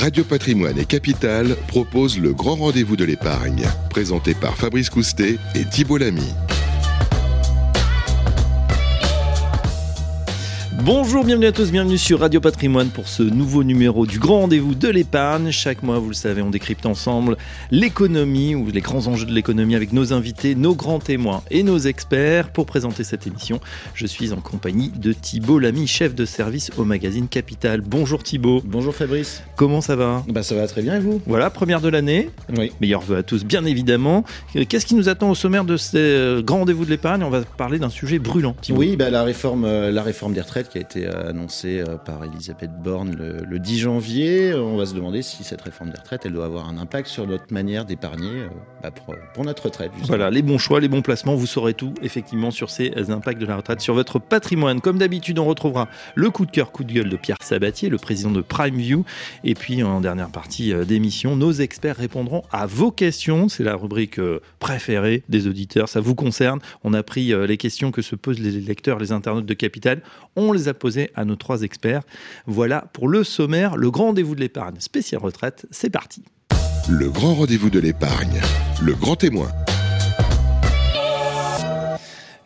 Radio Patrimoine et Capital proposent le grand rendez-vous de l'épargne, présenté par Fabrice Coustet et Thibault Lamy. Bonjour, bienvenue à tous, bienvenue sur Radio Patrimoine pour ce nouveau numéro du grand rendez-vous de l'épargne. Chaque mois, vous le savez, on décrypte ensemble l'économie ou les grands enjeux de l'économie avec nos invités, nos grands témoins et nos experts. Pour présenter cette émission, je suis en compagnie de Thibault Lamy, chef de service au magazine Capital. Bonjour Thibault. Bonjour Fabrice. Comment ça va? Bah ça va très bien et vous? Voilà, première de l'année. Oui. Meilleurs vœux à tous, bien évidemment. Qu'est-ce qui nous attend au sommaire de ce euh, grand rendez-vous de l'épargne? On va parler d'un sujet brûlant. Thibault. Oui, bah, la, réforme, euh, la réforme des retraites qui a été euh, annoncée euh, par Elisabeth Borne le, le 10 janvier. On va se demander si cette réforme des retraites, elle doit avoir un impact sur notre manière d'épargner euh, bah, pour, notre retraite. Voilà, les bons choix, les bons placements, vous saurez tout effectivement sur ces impacts de la retraite sur votre patrimoine. Comme d'habitude, on retrouvera le coup de cœur, coup de gueule de Pierre Sabatier, le président de PrimeView. Et puis en dernière partie d'émission, nos experts répondront à vos questions. C'est la rubrique préférée des auditeurs, ça vous concerne. On a pris les questions que se posent les lecteurs, les internautes de Capital. On les a posées à nos trois experts. Voilà pour le sommaire, le grand rendez-vous de l'épargne spécial retraite. C'est parti. Le grand rendez-vous de l'épargne, le grand témoin.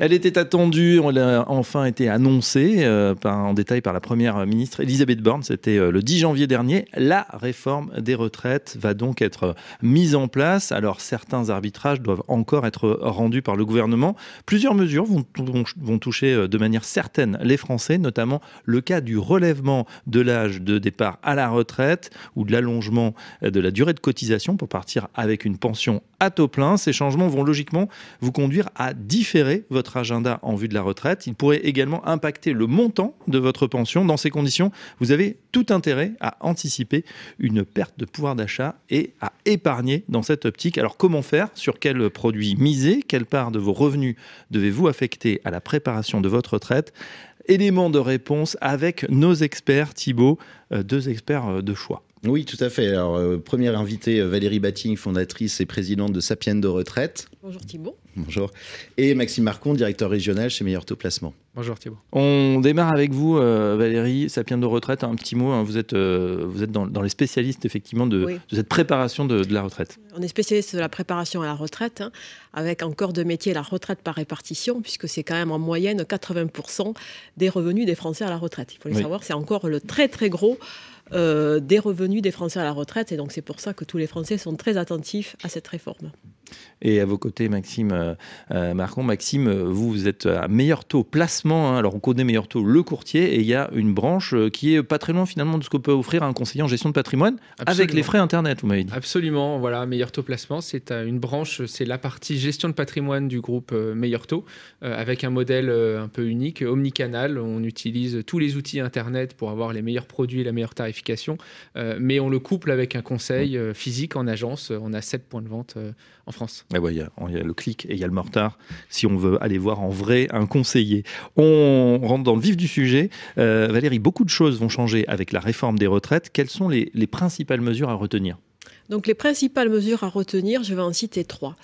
Elle était attendue, elle a enfin été annoncée euh, en détail par la première ministre Elisabeth Borne. C'était euh, le 10 janvier dernier. La réforme des retraites va donc être euh, mise en place. Alors certains arbitrages doivent encore être rendus par le gouvernement. Plusieurs mesures vont, vont- toucher de manière certaine les Français, notamment le cas du relèvement de l'âge de départ à la retraite ou de l'allongement de la durée de cotisation pour partir avec une pension à taux plein. Ces changements vont logiquement vous conduire à différer votre agenda en vue de la retraite. Il pourrait également impacter le montant de votre pension. Dans ces conditions, vous avez tout intérêt à anticiper une perte de pouvoir d'achat et à épargner dans cette optique. Alors comment faire? Sur quels produits miser? Quelle part de vos revenus devez-vous affecter à la préparation de votre retraite? Élément de réponse avec nos experts, Thibault, euh, deux experts euh, de choix. Oui, tout à fait. Alors, euh, première invitée, euh, Valérie Batting, fondatrice et présidente de Sapiendo Retraite. Bonjour Thibault. Bonjour. Et Maxime Marcon, directeur régional chez Meilleur Taux Placement. Bonjour Thibault. On démarre avec vous, euh, Valérie, Sapien de retraite. Un petit mot, hein, vous êtes, euh, vous êtes dans, dans les spécialistes effectivement de, Oui. de cette préparation de, de la retraite. On est spécialiste de la préparation à la retraite, hein, avec un corps de métier la retraite par répartition, puisque c'est quand même en moyenne 80% des revenus des Français à la retraite. Il faut le Oui. savoir, c'est encore le très très gros des revenus des Français à la retraite, et donc c'est pour ça que tous les Français sont très attentifs à cette réforme. Et à vos côtés, Maxime euh, euh, Marcon. Maxime, vous, vous êtes à meilleur taux placement. hein. Alors, on connaît meilleur taux le courtier et il y a une branche euh, qui est pas très loin finalement de ce que peut offrir un conseiller en gestion de patrimoine avec les frais Internet, vous m'avez dit. Absolument, voilà, Meilleur Taux Placement, c'est euh, une branche, c'est la partie gestion de patrimoine du groupe Meilleur Taux, euh, avec un modèle un peu unique, omnicanal. On utilise tous les outils Internet pour avoir les meilleurs produits et la meilleure tarification, euh, mais on le couple avec un conseil physique en agence. On a sept points de vente en France. Ah ouais, Il y, a- il y a le clic et il y a le mortar si on veut aller voir en vrai un conseiller. On rentre dans le vif du sujet. Euh, Valérie, beaucoup de choses vont changer avec la réforme des retraites. Quelles sont les, les principales mesures à retenir? Donc les principales mesures à retenir, je vais en citer trois.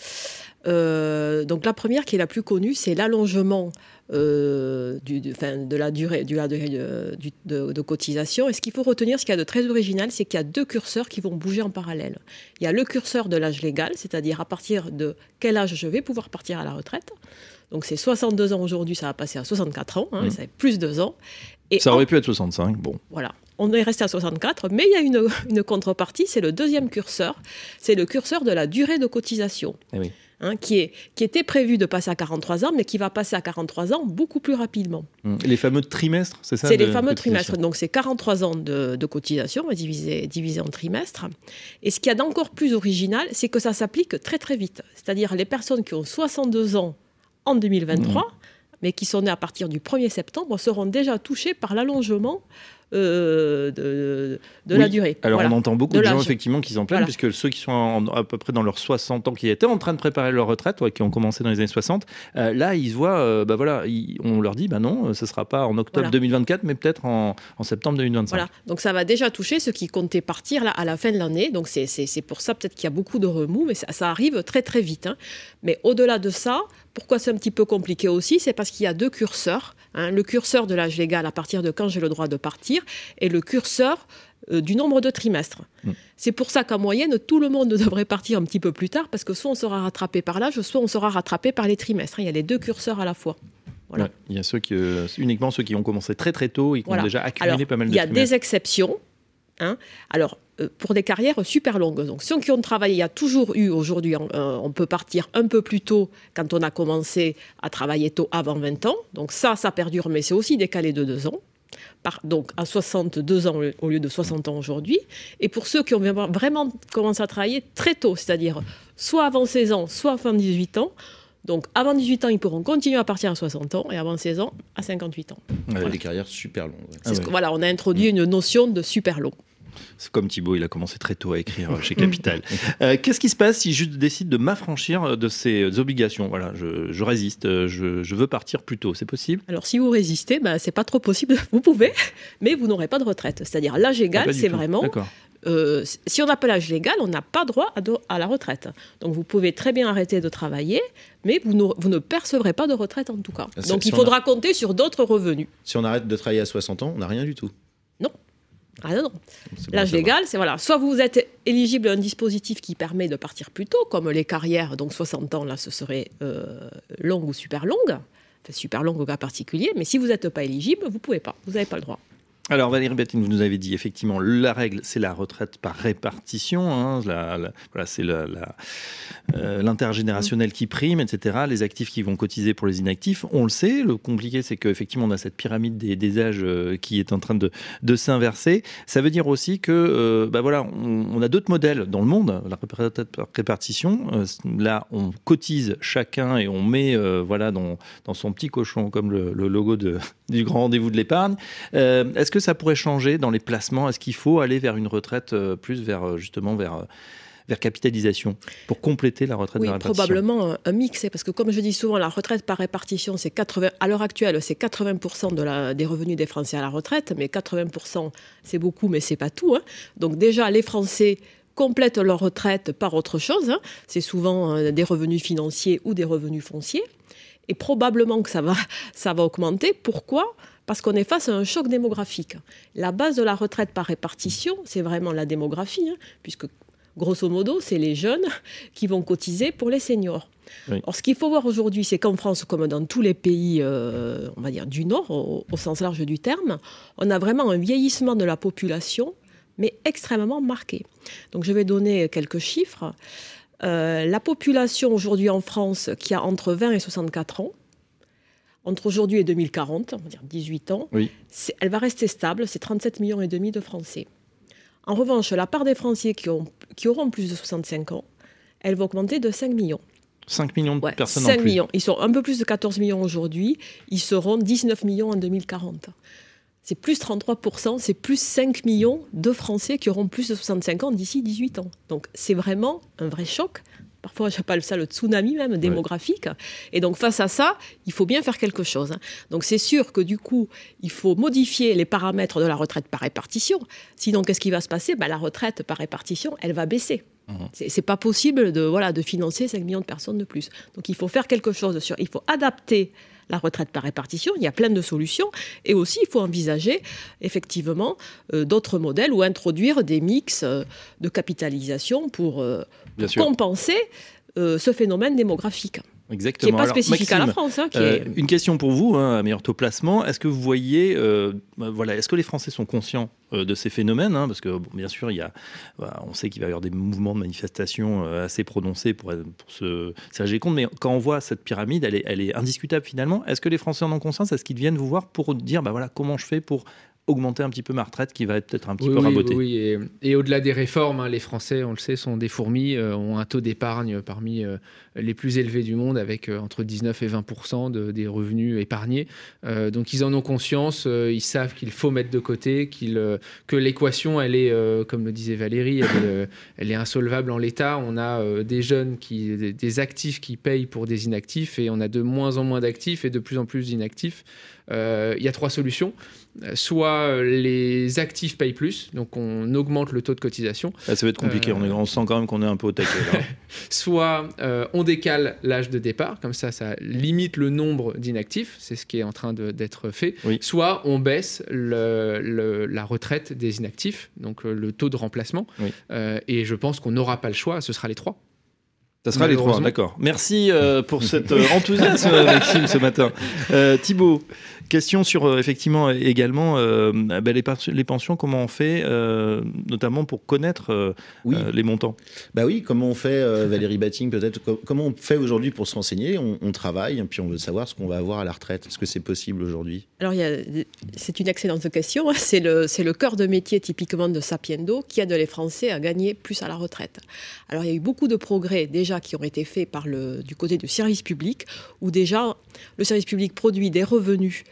Euh, donc la première qui est la plus connue, c'est l'allongement euh, du, de la durée, du- la durée de, de- de cotisation. Et ce qu'il faut retenir, ce qu'il y a de très original, c'est qu'il y a deux curseurs qui vont bouger en parallèle. Il y a le curseur de l'âge légal, c'est-à-dire à partir de quel âge je vais pouvoir partir à la retraite. Donc c'est 62 ans aujourd'hui, ça va passer à 64 ans, hein, Mhm. ça fait plus deux ans. Et Ça en- aurait pu être 65. Bon, voilà. On est resté à 64, mais il y a une, une contrepartie, c'est le deuxième curseur, c'est le curseur de la durée de cotisation, Eh oui. Hein, qui, est, qui était prévu de passer à 43 ans, mais qui va passer à 43 ans beaucoup plus rapidement. Hum. les fameux trimestres, c'est ça C'est les fameux trimestres, donc c'est 43 ans de, de cotisation divisé, divisé en trimestres. Et ce qu'il y a d'encore plus original, c'est que ça s'applique très très vite. C'est-à-dire les personnes qui ont 62 ans en 2023, mais qui sont nées à partir du 1er septembre, seront déjà touchées par l'allongement euh, de, de la durée. Alors Voilà. on entend beaucoup De de, gens effectivement qui s'en plaignent, Voilà. puisque ceux qui sont en- à peu près dans leurs 60 ans, qui étaient en train de préparer leur retraite, ouais, qui ont commencé dans les années 60, euh, là ils se voient, euh, bah voilà, ils- on leur dit, bah non, ce sera pas en octobre Voilà. 2024, mais peut-être en, en septembre 2025. Voilà, donc ça va déjà toucher ceux qui comptaient partir là, à la fin de l'année. Donc c'est- pour ça peut-être qu'il y a beaucoup de remous, mais ça, ça arrive très très vite. hein. Mais au-delà de ça, pourquoi c'est un petit peu compliqué aussi C'est parce qu'il y a deux curseurs. Hein. Le curseur de l'âge légal à partir de quand j'ai le droit de partir et le curseur euh, du nombre de trimestres. Mm. C'est pour ça qu'en moyenne, tout le monde devrait partir un petit peu plus tard, parce que soit on sera rattrapé par l'âge, soit on sera rattrapé par les trimestres. Il y a les deux curseurs à la fois. Voilà. Ouais, il y a ceux qui, euh, uniquement ceux qui ont commencé très très tôt et qui Voilà. ont déjà accumulé Alors, pas mal de il y a trimestres. des exceptions. hein. Alors, pour des carrières super longues. Donc, ceux qui ont travaillé, il y a toujours eu aujourd'hui, on, euh, on peut partir un peu plus tôt quand on a commencé à travailler tôt avant 20 ans. Donc, ça, ça perdure, mais c'est aussi décalé de deux ans. Par- donc, à 62 ans au lieu de 60 ans aujourd'hui. Et pour ceux qui ont vraiment- commencé à travailler très tôt, c'est-à-dire soit avant 16 ans, soit avant 18 ans. Donc, avant 18 ans, ils pourront continuer à partir à 60 ans et avant 16 ans, à 58 ans. Ouais, Des carrières super longues. ouais. Ah ce que- voilà, on a introduit une notion de super long. C'est comme Thibaut, il a commencé très tôt à écrire euh, chez Capital. Euh, Qu'est-ce qui se passe si je décide de m'affranchir euh, de ces obligations? Voilà, je, je résiste, je, je veux partir plus tôt, c'est possible? Alors, si vous résistez, ben, c'est pas trop possible. Vous pouvez, mais vous n'aurez pas de retraite. C'est-à-dire, l'âge Ah, égal, c'est vraiment. D'accord. euh, si on n'a pas l'âge légal, on n'a pas droit à, do- à la retraite. Donc, vous pouvez très bien arrêter de travailler, mais vous ne, vous ne percevrez pas de retraite en tout cas. Ah, Donc, si il faudra compter sur d'autres revenus. Si on arrête de travailler à 60 ans, on n'a rien du tout. Ah non, non. L'âge légal, c'est voilà. Soit vous êtes éligible à un dispositif qui permet de partir plus tôt, comme les carrières, donc 60 ans, là, ce serait euh, longue ou super longue. Enfin, super longue au cas particulier, mais si vous n'êtes pas éligible, vous pouvez pas, vous n'avez pas le droit. Alors Valérie Bettine, vous nous avez dit effectivement la règle, c'est la retraite par répartition. hein, la- voilà, c'est euh, l'intergénérationnel qui prime, etc. Les actifs qui vont cotiser pour les inactifs. On le sait. Le compliqué, c'est qu'effectivement, on a cette pyramide des, âges euh, qui est en train de, s'inverser. Ça veut dire aussi que, euh, bah voilà, on, a d'autres modèles dans le monde. La répartition. là, on cotise chacun et on met, voilà, dans, son petit cochon, comme le, logo du grand rendez-vous de l'épargne. Est-ce que ça pourrait changer dans les placements? Est-ce qu'il faut aller vers une retraite euh, plus vers euh, justement vers, euh, vers capitalisation pour compléter la retraite Oui, par répartition? probablement un, un mix, hein, parce que comme je dis souvent, la retraite par répartition, c'est 80. À l'heure actuelle, c'est 80% de la, des revenus des Français à la retraite, mais 80%, c'est beaucoup, mais c'est pas tout. hein. Donc déjà, les Français complètent leur retraite par autre chose. hein. C'est souvent euh, des revenus financiers ou des revenus fonciers. Et probablement que ça va, ça va augmenter. Pourquoi? Parce qu'on est face à un choc démographique. La base de la retraite par répartition, c'est vraiment la démographie, hein, puisque grosso modo, c'est les jeunes qui vont cotiser pour les seniors. Oui. Or, ce qu'il faut voir aujourd'hui, c'est qu'en France, comme dans tous les pays, euh, on va dire du Nord, au, au sens large du terme, on a vraiment un vieillissement de la population, mais extrêmement marqué. Donc, je vais donner quelques chiffres. Euh, la population aujourd'hui en France qui a entre 20 et 64 ans, entre aujourd'hui et 2040, on va dire 18 ans, Oui. elle va rester stable, c'est 37 millions et demi de Français. En revanche, la part des Français qui, ont, qui auront plus de 65 ans, elle va augmenter de 5 millions. 5 millions de Ouais, personnes 5 en plus. millions. Ils sont un peu plus de 14 millions aujourd'hui. Ils seront 19 millions en 2040. C'est plus 33%, c'est plus 5 millions de Français qui auront plus de 65 ans d'ici 18 ans. Donc c'est vraiment un vrai choc. Parfois, j'appelle ça le tsunami même démographique. Et donc face à ça, il faut bien faire quelque chose. hein. Donc c'est sûr que du coup, il faut modifier les paramètres de la retraite par répartition. Sinon, qu'est-ce qui va se passer? Ben, La retraite par répartition, elle va baisser. C'est c'est pas possible de, voilà, de financer 5 millions de personnes de plus. Donc il faut faire quelque chose sur. Il faut adapter la retraite par répartition. Il y a plein de solutions. Et aussi, il faut envisager effectivement euh, d'autres modèles ou introduire des mix euh, de capitalisation pour, euh, Bien sûr. compenser euh, ce phénomène démographique, qui n'est Exactement. pas Alors, spécifique à la France. hein, qui euh, est- Une question pour vous, hein, à meilleur taux placement. Est-ce que vous voyez, euh, bah, voilà, est-ce que les Français sont conscients euh, de ces phénomènes hein, Parce que bon, bien sûr, il y a, bah, on sait qu'il va y avoir des mouvements de manifestation assez prononcés pour, pour se s'agir compte. Mais quand on voit cette pyramide, elle est, elle est indiscutable finalement. Est-ce que les Français en ont conscience? Est-ce qu'ils viennent vous voir pour dire, bah voilà, comment je fais pour augmenter un petit peu ma retraite qui va être peut-être un petit Oui, peu oui, rabotée oui, et, et au-delà des réformes, hein, les Français, on le sait, sont des fourmis, euh, ont un taux d'épargne parmi euh, les plus élevés du monde, avec euh, entre 19 et 20 de, des revenus épargnés. Donc ils en ont conscience, ils savent qu'il faut mettre de côté, euh, que l'équation, elle est, comme le disait Valérie, elle est, elle est insolvable en l'état. On a des jeunes, qui, des, des actifs qui payent pour des inactifs, et on a de moins en moins d'actifs et de plus en plus d'inactifs. Il y a trois solutions soit les actifs payent plus, donc on augmente le taux de cotisation. Ah, ça va être compliqué, on, on, sent quand même qu'on est un peu au taquet. soit on décale l'âge de départ, comme ça ça limite le nombre d'inactifs, c'est ce qui est en train d'être fait. Soit on baisse le, la retraite des inactifs, donc le taux de remplacement. et je pense qu'on n'aura pas le choix, ce sera les trois. Ça sera les trois, d'accord. Merci euh, pour cet euh, enthousiasme, Maxime, ce matin. Euh, Thibaut, question sur effectivement également ben, les, pensions, comment on fait, notamment pour connaître les montants? Bah oui, comment on fait, Valérie Batting, peut-être, comment on fait aujourd'hui pour se renseigner? On, on, travaille, puis on veut savoir ce qu'on va avoir à la retraite. Est-ce que c'est possible aujourd'hui? Alors, c'est une excellente question. C'est le, le cœur de métier typiquement de Sapiendo qui aide les Français à gagner plus à la retraite. Alors, il y a eu beaucoup de progrès déjà qui ont été faits par le, du côté du service public, où déjà le service public produit des revenus,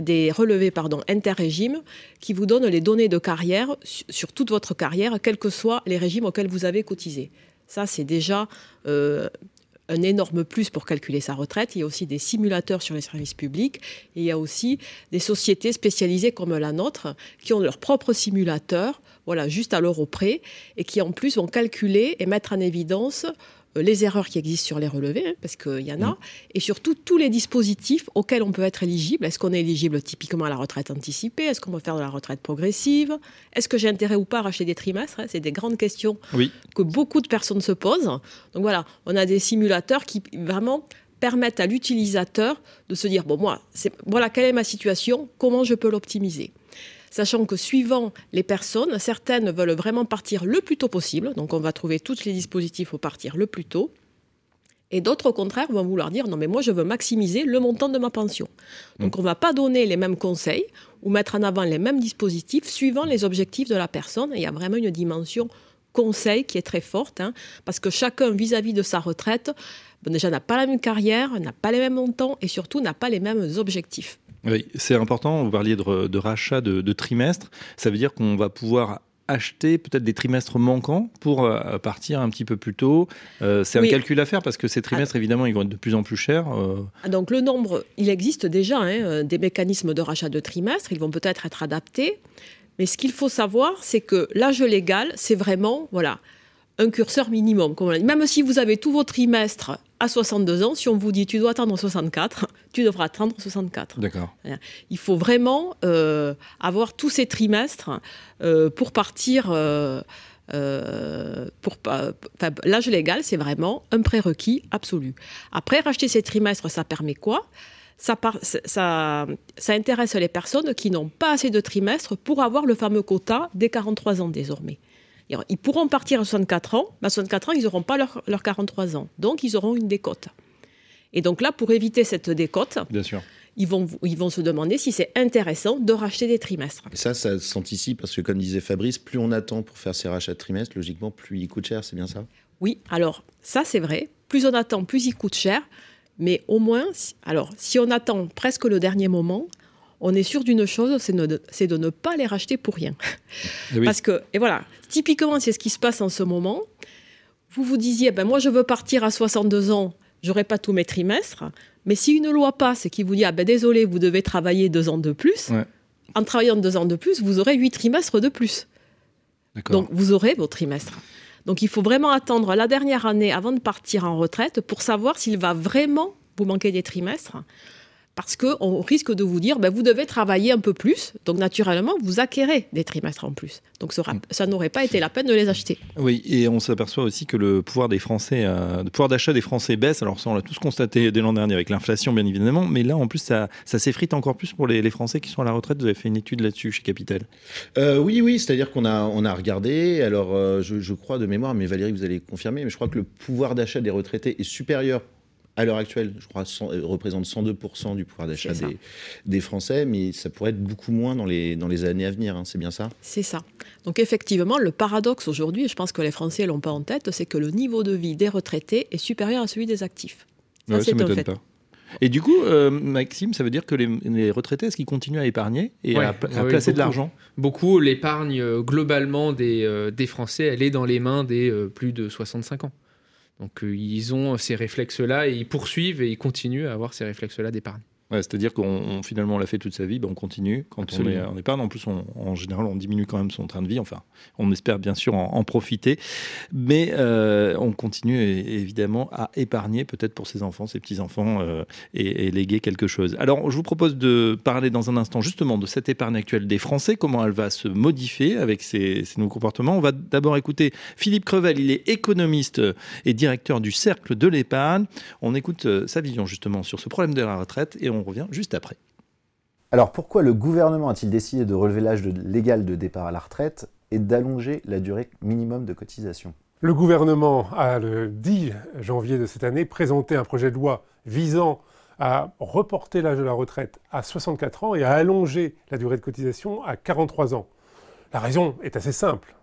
des relevés pardon, interrégimes, qui vous donnent les données de carrière sur toute votre carrière, quels que soient les régimes auxquels vous avez cotisé. Ça, c'est déjà euh, un énorme plus pour calculer sa retraite. Il y a aussi des simulateurs sur les services publics et il y a aussi des sociétés spécialisées comme la nôtre qui ont leur propre simulateur, voilà, juste à l'euro et qui en plus vont calculer et mettre en évidence les erreurs qui existent sur les relevés, hein, parce qu'il y en a, mm. et surtout tous les dispositifs auxquels on peut être éligible. Est-ce qu'on est éligible typiquement à la retraite anticipée? Est-ce qu'on peut faire de la retraite progressive? Est-ce que j'ai intérêt ou pas à racheter des trimestres hein? C'est des grandes questions que beaucoup de personnes se posent. Donc voilà, on a des simulateurs qui vraiment permettent à l'utilisateur de se dire, bon, moi, voilà, quelle est ma situation Comment je peux l'optimiser? Sachant que suivant les personnes, certaines veulent vraiment partir le plus tôt possible, donc on va trouver tous les dispositifs pour partir le plus tôt. Et d'autres, au contraire, vont vouloir dire non, mais moi, je veux maximiser le montant de ma pension. Donc, on ne va pas donner les mêmes conseils ou mettre en avant les mêmes dispositifs suivant les objectifs de la personne. il y a vraiment une dimension conseil qui est très forte, hein, parce que chacun, vis-à-vis de sa retraite, déjà n'a pas la même carrière, n'a pas les mêmes montants et surtout n'a pas les mêmes objectifs. Oui, c'est important. Vous parliez de, rachat de, trimestres. Ça veut dire qu'on va pouvoir acheter peut-être des trimestres manquants pour euh, partir un petit peu plus tôt. Euh, c'est un calcul à faire parce que ces trimestres, ah. évidemment, ils vont être de plus en plus chers. Euh. Ah, donc le nombre, il existe déjà hein, des mécanismes de rachat de trimestres. Ils vont peut-être être adaptés. Mais ce qu'il faut savoir, c'est que l'âge légal, c'est vraiment, voilà, un curseur minimum. Même si vous avez tous vos trimestres à 62 ans, si on vous dit tu dois attendre 64, tu devras attendre 64. D'accord. Il faut vraiment euh, avoir tous ces trimestres euh, pour partir. Euh, pour l'âge légal, c'est vraiment un prérequis absolu. Après, racheter ces trimestres, ça permet quoi? Ça, ça, ça, intéresse les personnes qui n'ont pas assez de trimestres pour avoir le fameux quota des 43 ans désormais. Ils pourront partir à 64 ans, mais à 64 ans, ils n'auront pas leurs leur 43 ans. Donc, ils auront une décote. Et donc là, pour éviter cette décote, Bien sûr. Ils vont, ils vont se demander si c'est intéressant de racheter des trimestres. Et ça, ça s'anticipe parce que, comme disait Fabrice, plus on attend pour faire ces rachats de trimestres, logiquement, plus il coûte cher, c'est bien ça? Oui, alors ça, c'est vrai. Plus on attend, plus il coûte cher. Mais au moins, alors, si on attend presque le dernier moment, on est sûr d'une chose, c'est de, ne pas les racheter pour rien. Eh Parce que, et voilà, typiquement, c'est ce qui se passe en ce moment. Vous vous disiez, ben moi, je veux partir à 62 ans, j'aurai pas tous mes trimestres. Mais si une loi passe qui vous dit, ah ben désolé, vous devez travailler deux ans de plus, en travaillant deux ans de plus, vous aurez huit trimestres de plus. Donc, vous aurez vos trimestres. Donc, il faut vraiment attendre la dernière année avant de partir en retraite pour savoir s'il va vraiment vous manquer des trimestres parce qu'on risque de vous dire, ben, vous devez travailler un peu plus. Donc, naturellement, vous acquérez des trimestres en plus. Donc, ça, ça n'aurait pas été la peine de les acheter. Oui, et on s'aperçoit aussi que le pouvoir des Français, euh, le pouvoir d'achat des Français baisse. Alors, ça, on l'a tous constaté dès l'an dernier avec l'inflation, bien évidemment. Mais là, en plus, ça, ça s'effrite encore plus pour les, Français qui sont à la retraite. Vous avez fait une étude là-dessus chez Capital. Euh, oui, oui, c'est-à-dire qu'on a, on a regardé. Alors, euh, je, je crois de mémoire, mais Valérie, vous allez confirmer, mais je crois que le pouvoir d'achat des retraités est supérieur à l'heure actuelle, je crois, euh, représente 102% du pouvoir d'achat des, Français, mais ça pourrait être beaucoup moins dans les, dans les années à venir, hein, c'est bien ça? C'est ça. Donc effectivement, le paradoxe aujourd'hui, et je pense que les Français l'ont pas en tête, c'est que le niveau de vie des retraités est supérieur à celui des actifs. Ça, c'est un fait. Pas. Et du coup, euh, Maxime, ça veut dire que les, retraités, est-ce qu'ils continuent à épargner et à, placer de l'argent? Beaucoup. L'épargne euh, globalement des, des Français, elle est dans les mains des plus de 65 ans. Donc euh, ils ont ces réflexes-là et ils poursuivent et ils continuent à avoir ces réflexes-là d'épargne. C'est-à-dire qu'on finalement on l'a fait toute sa vie, ben, on continue quand on est en épargne. En plus, en général, on diminue quand même son train de vie. Enfin, on espère bien sûr en, profiter, mais euh, on continue évidemment à épargner peut-être pour ses enfants, ses petits-enfants euh, et, léguer quelque chose. Alors, je vous propose de parler dans un instant justement de cette épargne actuelle des Français, comment elle va se modifier avec ces, ces nouveaux comportements? On va d'abord écouter Philippe Crevel, il est économiste et directeur du Cercle de l'épargne. On écoute euh, sa vision justement sur ce problème de la retraite et on on revient juste après. Alors pourquoi le gouvernement a-t-il décidé de relever l'âge légal de départ à la retraite et d'allonger la durée minimum de cotisation? Le gouvernement a le 10 janvier de cette année présenté un projet de loi visant à reporter l'âge de la retraite à 64 ans et à allonger la durée de cotisation à 43 ans. La raison est assez simple,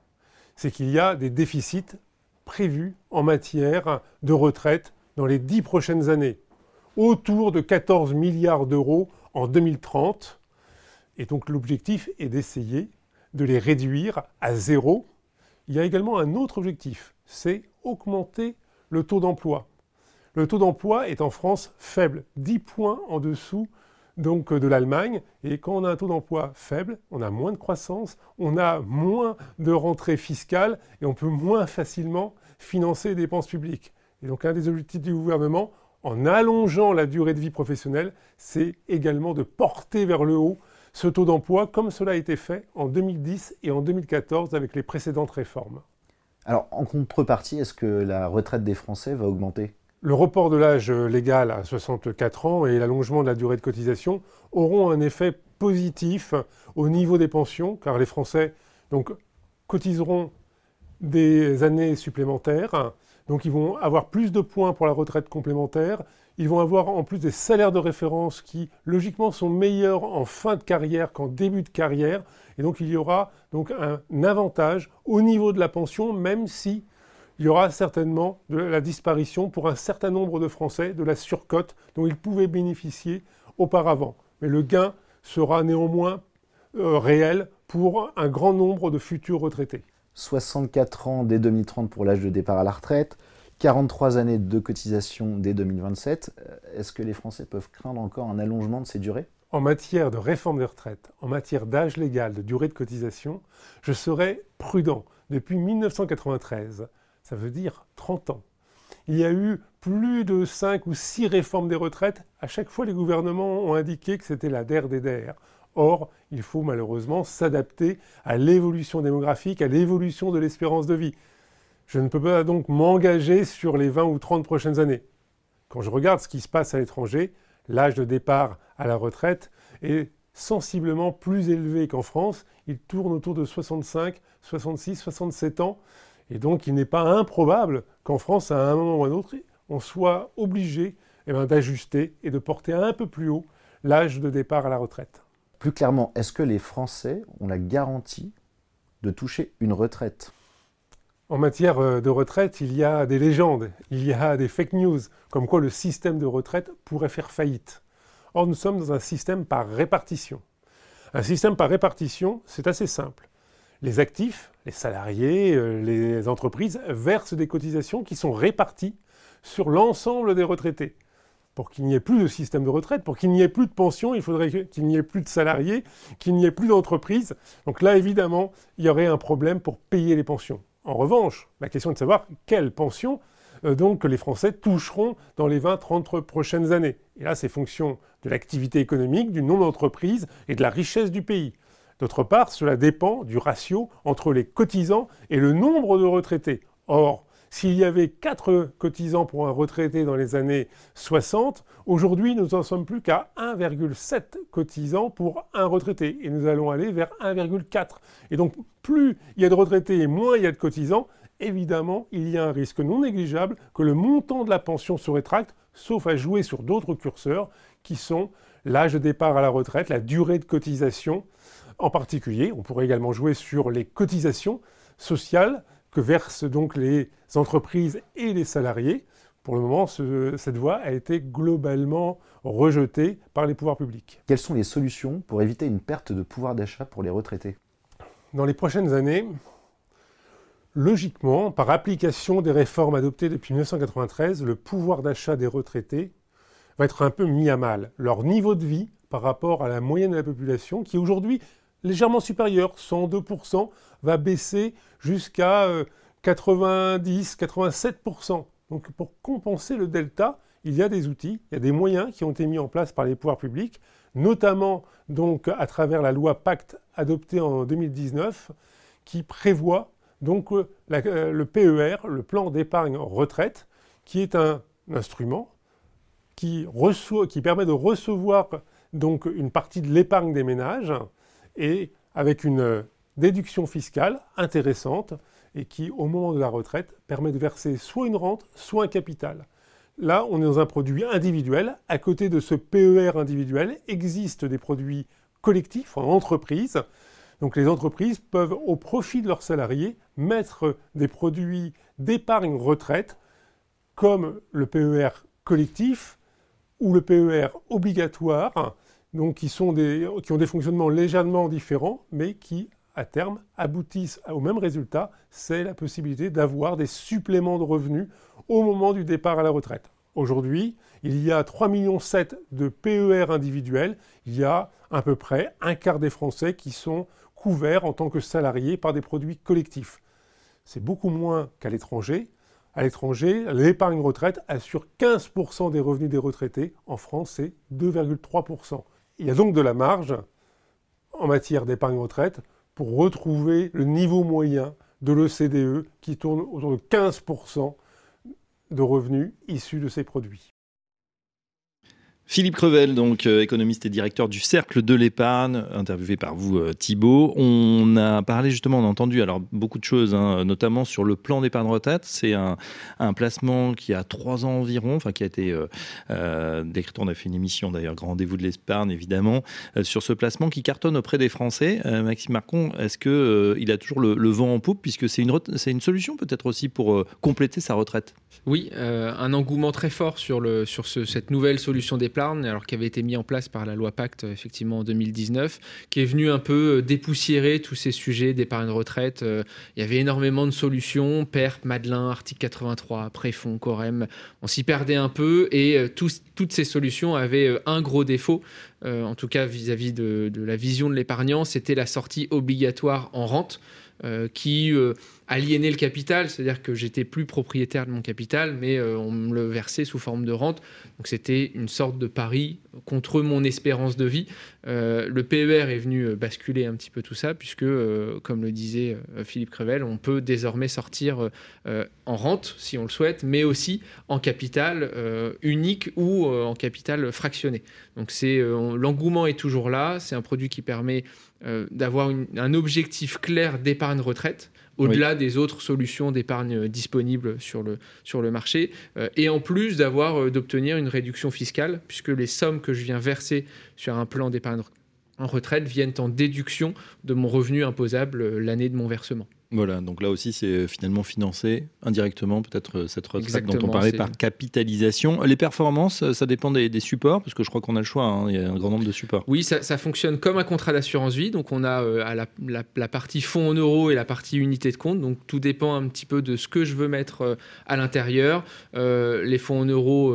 c'est qu'il y a des déficits prévus en matière de retraite dans les 10 prochaines années autour de 14 milliards d'euros en 2030. Et donc l'objectif est d'essayer de les réduire à zéro. Il y a également un autre objectif, c'est augmenter le taux d'emploi. Le taux d'emploi est en France faible, 10 points en dessous de l'Allemagne. Et quand on a un taux d'emploi faible, on a moins de croissance, on a moins de rentrées fiscales et on peut moins facilement financer les dépenses publiques. Et donc un des objectifs du gouvernement, en allongeant la durée de vie professionnelle, c'est également de porter vers le haut ce taux d'emploi comme cela a été fait en 2010 et en 2014 avec les précédentes réformes. Alors en contrepartie, est-ce que la retraite des Français va augmenter? Le report de l'âge légal à 64 ans et l'allongement de la durée de cotisation auront un effet positif au niveau des pensions car les Français donc, cotiseront des années supplémentaires donc ils vont avoir plus de points pour la retraite complémentaire. Ils vont avoir en plus des salaires de référence qui, logiquement, sont meilleurs en fin de carrière qu'en début de carrière. Et donc il y aura donc un avantage au niveau de la pension, même si il y aura certainement la disparition pour un certain nombre de Français de la surcote dont ils pouvaient bénéficier auparavant. Mais le gain sera néanmoins euh, réel pour un grand nombre de futurs retraités. 64 ans dès 2030 pour l'âge de départ à la retraite, 43 années de cotisation dès 2027. Euh, est-ce que les Français peuvent craindre encore un allongement de ces durées? En matière de réforme des retraites, en matière d'âge légal, de durée de cotisation, je serais prudent. Depuis 1993, ça veut dire 30 ans, il y a eu plus de 5 ou 6 réformes des retraites. À chaque fois, les gouvernements ont indiqué que c'était la der des der. Or, il faut malheureusement s'adapter à l'évolution démographique, à l'évolution de l'espérance de vie. Je ne peux pas donc m'engager sur les 20 ou 30 prochaines années. Quand je regarde ce qui se passe à l'étranger, l'âge de départ à la retraite est sensiblement plus élevé qu'en France. Il tourne autour de 65, 66, 67 ans. Et donc il n'est pas improbable qu'en France, à un moment ou à un autre, on soit obligé eh ben, d'ajuster et de porter un peu plus haut l'âge de départ à la retraite. Plus clairement, est-ce que les Français ont la garantie de toucher une retraite? En matière euh, de retraite, il y a des légendes, il y a des fake news, comme quoi le système de retraite pourrait faire faillite. Or, nous sommes dans un système par répartition. Un système par répartition, c'est assez simple. Les actifs, les salariés, euh, les entreprises versent des cotisations qui sont réparties sur l'ensemble des retraités pour qu'il n'y ait plus de système de retraite, pour qu'il n'y ait plus de pension, il faudrait qu'il n'y ait plus de salariés, qu'il n'y ait plus d'entreprises. Donc là, évidemment, il y aurait un problème pour payer les pensions. En revanche, la question est de savoir quelles pensions euh, donc, les Français toucheront dans les 20-30 prochaines années. Et là, c'est fonction de l'activité économique, du nombre d'entreprises et de la richesse du pays. D'autre part, cela dépend du ratio entre les cotisants et le nombre de retraités. Or, s'il y avait 4 cotisants pour un retraité dans les années 60, aujourd'hui nous n'en sommes plus qu'à 1,7 cotisants pour un retraité. Et nous allons aller vers 1,4. Et donc plus il y a de retraités et moins il y a de cotisants, évidemment il y a un risque non négligeable que le montant de la pension se rétracte, sauf à jouer sur d'autres curseurs qui sont l'âge de départ à la retraite, la durée de cotisation. En particulier, on pourrait également jouer sur les cotisations sociales que versent donc les entreprises et les salariés. Pour le moment, cette voie a été globalement rejetée par les pouvoirs publics. Quelles sont les solutions pour éviter une perte de pouvoir d'achat pour les retraités? Dans les prochaines années, logiquement, par application des réformes adoptées depuis 1993, le pouvoir d'achat des retraités va être un peu mis à mal. Leur niveau de vie par rapport à la moyenne de la population, qui est aujourd'hui légèrement supérieur, 102%, va baisser jusqu'à 90-87%. Donc pour compenser le delta, il y a des outils, il y a des moyens qui ont été mis en place par les pouvoirs publics, notamment donc à travers la loi Pacte adoptée en 2019, qui prévoit donc euh, euh, le PER, le plan d'épargne retraite, qui est un instrument qui, qui permet de recevoir donc une partie de l'épargne des ménages et avec une déduction fiscale intéressante et qui, au moment de la retraite, permet de verser soit une rente, soit un capital. Là, on est dans un produit individuel. À côté de ce PER individuel, existent des produits collectifs en entreprise. Donc les entreprises peuvent, au profit de leurs salariés, mettre des produits d'épargne retraite comme le PER collectif ou le PER obligatoire, donc qui, sont des, qui ont des fonctionnements légèrement différents, mais qui, à terme, aboutissent au même résultat, c'est la possibilité d'avoir des suppléments de revenus au moment du départ à la retraite. Aujourd'hui, il y a 3,7 millions de PER individuels, il y a à peu près un quart des Français qui sont couverts en tant que salariés par des produits collectifs. C'est beaucoup moins qu'à l'étranger. À l'étranger, l'épargne retraite assure 15% des revenus des retraités. En France, c'est 2,3%. Il y a donc de la marge en matière d'épargne retraite pour retrouver le niveau moyen de l'OCDE qui tourne autour de 15% de revenus issus de ces produits. Philippe Crevel, donc euh, économiste et directeur du Cercle de l'épargne, interviewé par vous euh, Thibault. On a parlé justement, on a entendu alors beaucoup de choses, hein, notamment sur le plan d'épargne retraite. C'est un, placement qui a trois ans environ, enfin qui a été euh, décrit. On a fait une émission d'ailleurs, Grand rendez-vous de l'épargne évidemment, sur ce placement qui cartonne auprès des Français. Maxime Marcon, est-ce que il a toujours le, vent en poupe puisque c'est une, solution peut-être aussi pour compléter sa retraite? Oui, un engouement très fort sur cette nouvelle solution d'épargne alors qui avait été mis en place par la loi Pacte effectivement en 2019, qui est venu un peu euh, dépoussiérer tous ces sujets d'épargne retraite. Euh, il y avait énormément de solutions, PERP, Madelin, article 83, Préfond, Corem. On s'y perdait un peu et euh, toutes ces solutions avaient un gros défaut, en tout cas vis-à-vis de, de la vision de l'épargnant, c'était la sortie obligatoire en rente. Euh, qui euh, aliénait le capital, c'est-à-dire que j'étais plus propriétaire de mon capital, mais euh, on me le versait sous forme de rente. Donc c'était une sorte de pari contre mon espérance de vie. le PER est venu basculer un petit peu tout ça, puisque, comme le disait Philippe Crevel, on peut désormais sortir en rente, si on le souhaite, mais aussi en capital unique ou en capital fractionné. Donc c'est l'engouement est toujours là. C'est un produit qui permet euh, d'avoir un objectif clair d'épargne retraite au-delà des autres solutions d'épargne disponibles sur le, sur le marché, euh, et en plus d'avoir euh, d'obtenir une réduction fiscale, puisque les sommes que je viens verser sur un plan d'épargne en retraite viennent en déduction de mon revenu imposable l'année de mon versement. Voilà, donc là aussi, c'est finalement financé indirectement, peut-être euh, cette retraite dont on parlait par capitalisation. Les performances, ça dépend des, supports, parce que je crois qu'on a le choix, hein, il y a un grand nombre de supports. Oui, ça, fonctionne comme un contrat d'assurance vie, donc on a euh, à la, partie fonds en euros et la partie unité de compte, donc tout dépend un petit peu de ce que je veux mettre euh, à l'intérieur. les fonds en euros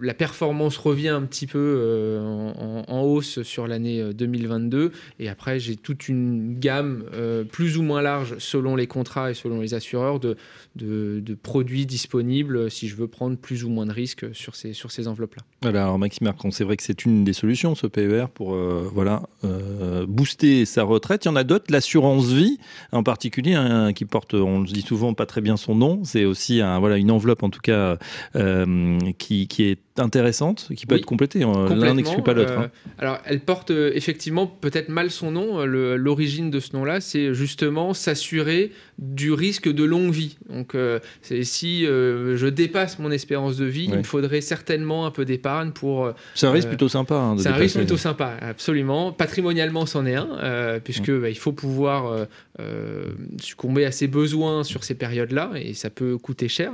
la performance revient un petit peu euh, en, hausse sur l'année 2022. Euh, et après, j'ai toute une gamme euh, plus ou moins large selon les contrats et selon les assureurs de, produits disponibles si je veux prendre plus ou moins de risques sur ces, sur ces enveloppes-là. alors Maxime Marcon, c'est vrai que c'est une des solutions, ce PER, pour voilà, booster sa retraite. Il y en a d'autres, l'assurance vie en particulier, hein, qui porte, on le dit souvent, pas très bien son nom. C'est aussi voilà, une enveloppe, en tout cas, qui est it intéressante qui peut être complétée. Hein. L'un n'exclut pas l'autre. Hein. Euh, alors, elle porte euh, effectivement peut-être mal son nom. L'origine de ce nom-là, c'est justement s'assurer du risque de longue vie. Donc, euh, si je dépasse mon espérance de vie, il me faudrait certainement un peu d'épargne pour. c'est un risque plutôt sympa. Hein, c'est un risque plutôt sympa, absolument. Patrimonialement, c'en est un, puisque bah, il faut pouvoir succomber à ses besoins sur ces périodes-là, et ça peut coûter cher.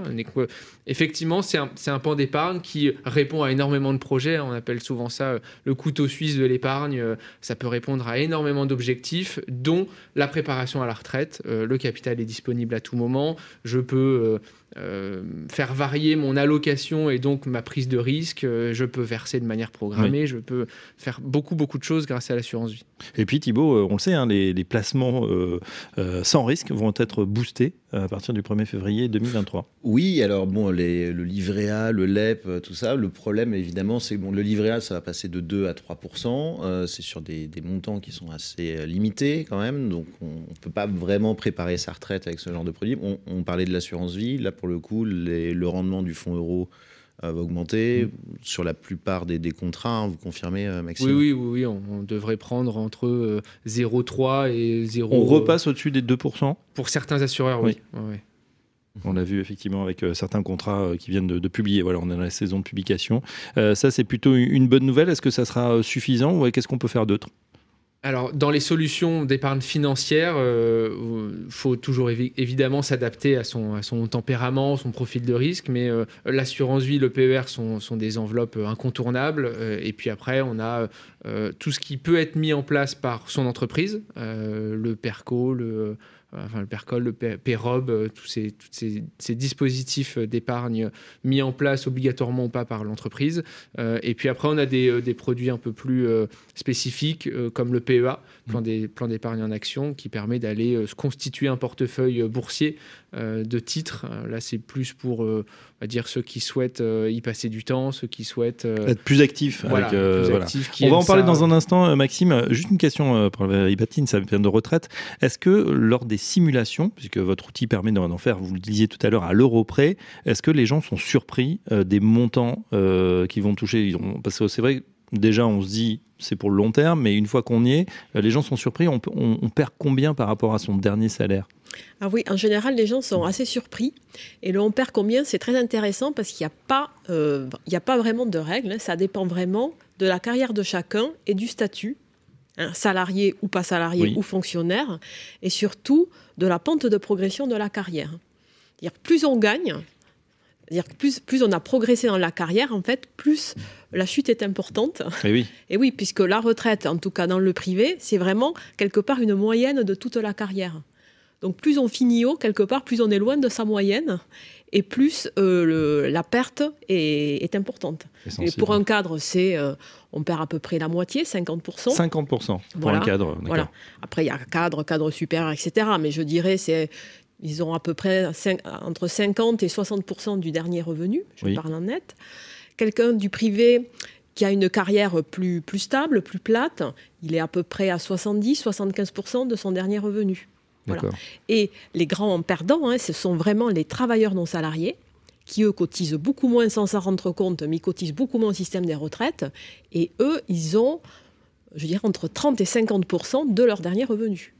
effectivement, c'est un, un pan d'épargne qui répond à énormément de projets. On appelle souvent ça le couteau suisse de l'épargne. Ça peut répondre à énormément d'objectifs, dont la préparation à la retraite. le capital est disponible à tout moment. Je peux euh, faire varier mon allocation et donc ma prise de risque. Euh, je peux verser de manière programmée. Je peux faire beaucoup, beaucoup de choses grâce à l'assurance vie. Et puis Thibault, euh, on le sait, hein, les, placements sans risque vont être boostés à partir du 1er février 2023. Oui, alors bon, le livret A, le LEP, tout ça, le problème évidemment, c'est que bon, le livret A, ça va passer de 2 à 3 C'est sur des, montants qui sont assez limités quand même. Donc on ne peut pas vraiment préparer sa retraite avec ce genre de produit. On, on parlait de l'assurance vie. Là, pour le coup, le rendement du fonds euro euh, va augmenter mm. sur la plupart des, contrats. Hein, vous confirmez, euh, Maxime? Oui, oui, oui, on, devrait prendre entre 0,3 euh, et 0. On repasse au-dessus des 2% Pour certains assureurs, oui. On l'a vu effectivement avec certains contrats qui viennent de, publier. Voilà, on est dans la saison de publication. ça, c'est plutôt une bonne nouvelle. Est-ce que ça sera suffisant? Ou qu'est-ce qu'on peut faire d'autre? Alors, dans les solutions d'épargne financière, il euh, faut toujours évidemment s'adapter à son, tempérament, son profil de risque, mais euh, l'assurance vie, le PER sont, sont, des enveloppes incontournables. Euh, et puis après, on a tout ce qui peut être mis en place par son entreprise, le PERCO, le enfin le PERCOL, le PEROB, euh, tous, ces, tous ces, dispositifs d'épargne mis en place obligatoirement ou pas par l'entreprise. Euh, et puis après, on a des, euh, des produits un peu plus spécifiques comme le PEA, plan mmh. d'épargne en action, qui permet d'aller se constituer un portefeuille boursier de titres. Là, c'est plus pour on va dire ceux qui souhaitent y passer du temps, ceux qui souhaitent être plus actifs. on va en parler dans un instant, Maxime. Juste une question pour Ibatine, ça vient de retraite. Est-ce que lors des simulations, puisque votre outil permet d'en faire, vous le disiez tout à l'heure, à l'euro près, est-ce que les gens sont surpris euh, des montants euh, qui vont toucher? Parce que c'est vrai, déjà, on se dit c'est pour le long terme, mais une fois qu'on y est, euh, les gens sont surpris. On, perd combien par rapport à son dernier salaire? Ah oui, en général, les gens sont assez surpris. Et le on perd combien, c'est très intéressant parce qu'il n'y a, pas, a pas vraiment de règles. Hein. Ça dépend vraiment de la carrière de chacun et du statut. Hein, salarié ou pas salarié ou fonctionnaire, et surtout de la pente de progression de la carrière. plus on gagne, dire plus, plus on a progressé dans la carrière, en fait, plus la chute est importante. Et oui. Et oui, puisque la retraite, en tout cas dans le privé, c'est vraiment quelque part une moyenne de toute la carrière. Donc plus on finit haut, quelque part, plus on est loin de sa moyenne et plus euh, la perte est, importante. Et pour un cadre, c'est euh, on perd à peu près la moitié, 50%. 50% pour un cadre. Voilà. Après, il y a cadre, cadre supérieur, etc. Mais je dirais, c'est ils ont à peu près entre 50 et 60% du dernier revenu, je parle en net. Quelqu'un du privé qui a une carrière plus, plus stable, plus plate, il est à peu près à 70-75% de son dernier revenu. Et les grands perdants, hein, ce sont vraiment les travailleurs non salariés qui, eux, cotisent beaucoup moins sans s'en rendre compte, mais ils cotisent beaucoup moins au système des retraites. Et eux, ils ont, je dirais, entre 30 et 50% de leur dernier revenu.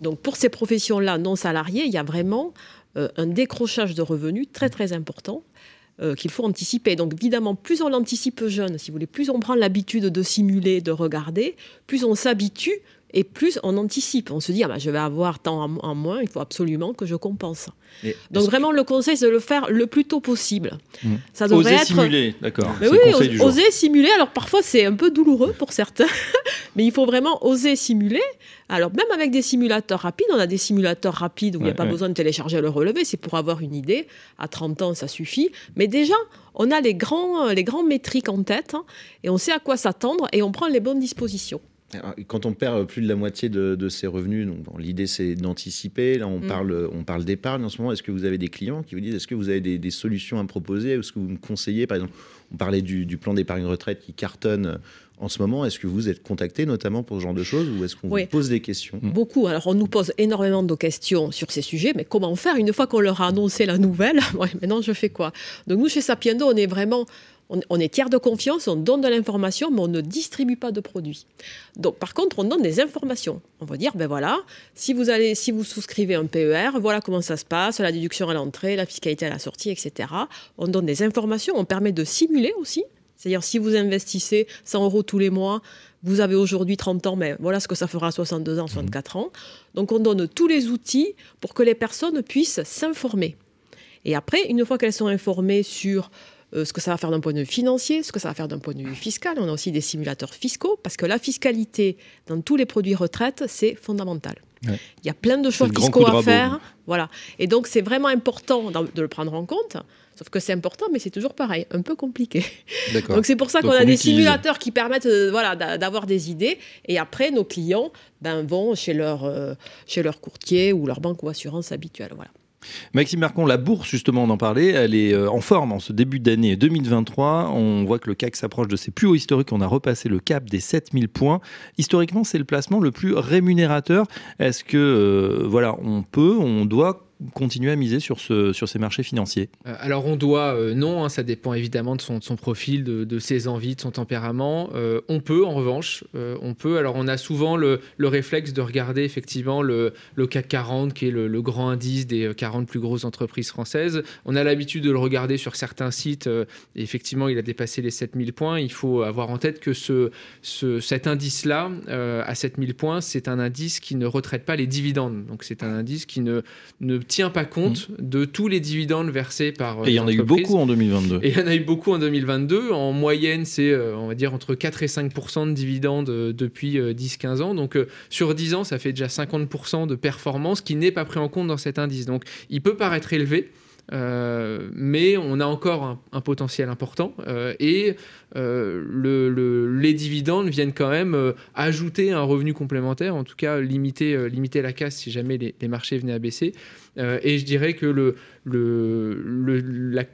Donc pour ces professions-là non salariées, il y a vraiment euh, un décrochage de revenus très très important euh, qu'il faut anticiper. Donc évidemment, plus on l'anticipe jeune, si vous voulez, plus on prend l'habitude de simuler, de regarder, plus on s'habitue et plus on anticipe. On se dit, ah bah, je vais avoir tant en moins, il faut absolument que je compense. Donc vraiment, le conseil, c'est de le faire le plus tôt possible. Mmh. Ça devrait oser simuler, d'accord. oui, oser simuler. Alors parfois, c'est un peu douloureux pour certains, mais il faut vraiment oser simuler. Alors même avec des simulateurs rapides, on a des simulateurs rapides où il n'y a pas besoin de télécharger le relevé, c'est pour avoir une idée. À 30 ans, ça suffit. Mais déjà, on a les grands, les grands métriques en tête hein, et on sait à quoi s'attendre et on prend les bonnes dispositions. Quand on perd plus de la moitié de, ses revenus, l'idée c'est d'anticiper. Là, on mm. parle, on parle d'épargne en ce moment. Est-ce que vous avez des clients qui vous disent est-ce que vous avez des, solutions à proposer Est-ce que vous me conseillez? Par exemple, on parlait du, plan d'épargne retraite qui cartonne en ce moment. Est-ce que vous êtes contacté notamment pour ce genre de choses ou est-ce qu'on vous pose des questions? Beaucoup. Alors, on nous pose énormément de questions sur ces sujets, mais comment faire? Une fois qu'on leur a annoncé la nouvelle Maintenant, je fais quoi? Donc, nous, chez Sapiendo, on est vraiment on, est tiers de confiance, on donne de l'information, mais on ne distribue pas de produits. Donc, par contre, on donne des informations. On va dire, ben voilà, si vous allez, si vous souscrivez un PER, voilà comment ça se passe, la déduction à l'entrée, la fiscalité à la sortie, etc. On donne des informations, on permet de simuler aussi. C'est-à-dire, si vous investissez 100 euros tous les mois, vous avez aujourd'hui 30 ans, mais voilà ce que ça fera à 62 ans, 64 ans. Donc, on donne tous les outils pour que les personnes puissent s'informer. Et après, une fois qu'elles sont informées sur euh, ce que ça va faire d'un point de vue financier, ce que ça va faire d'un point de vue fiscal. On a aussi des simulateurs fiscaux, parce que la fiscalité dans tous les produits retraite, c'est fondamental. Il y a plein de choix fiscaux à faire. Voilà. Et donc, c'est vraiment important de le prendre en compte. Sauf que c'est important, mais c'est toujours pareil, un peu compliqué. Donc c'est pour ça qu'on a des simulateurs qui permettent euh, voilà, d'avoir des idées. Et après, nos clients ben, vont chez leur, euh, chez leur courtier ou leur banque ou assurance habituelle. Voilà. Maxime Marcon, la bourse, justement, on en parlait, elle est euh, en forme en ce début d'année 2023. On voit que le CAC s'approche de ses plus hauts historiques. On a repassé le cap des 7000 points. Historiquement, c'est le placement le plus rémunérateur. Est-ce que, euh, voilà, on peut, on doit continuer à miser sur, ce, sur ces marchés financiers euh, Alors on doit, euh, non, hein, ça dépend évidemment de son, de son profil, de, ses envies, de son tempérament. Euh, on peut en revanche, on peut. Alors on a souvent le, le réflexe de regarder effectivement le, le CAC 40 qui est le, grand indice des 40 plus grosses entreprises françaises. On a l'habitude de le regarder sur certains sites effectivement il a dépassé les 7000 points. Il faut avoir en tête que ce, ce cet indice-là, à 7000 points, c'est un indice qui ne retraite pas les dividendes. Donc c'est un indice qui ne, ne tient pas compte mm. de tous les dividendes versés par. Euh, et il y en a eu beaucoup en 2022. Et il y en a eu beaucoup en 2022. En moyenne, c'est, euh, on va dire, entre 4 et 5% de dividendes euh, depuis 10-15 ans. Donc, sur 10 ans, ça fait déjà 50% de performance qui n'est pas pris en compte dans cet indice. Donc, il peut paraître élevé. Mais on a encore un, potentiel important et le, les dividendes viennent quand même ajouter un revenu complémentaire, en tout cas limiter, la casse si jamais les, marchés venaient à baisser. Euh, et je dirais que le,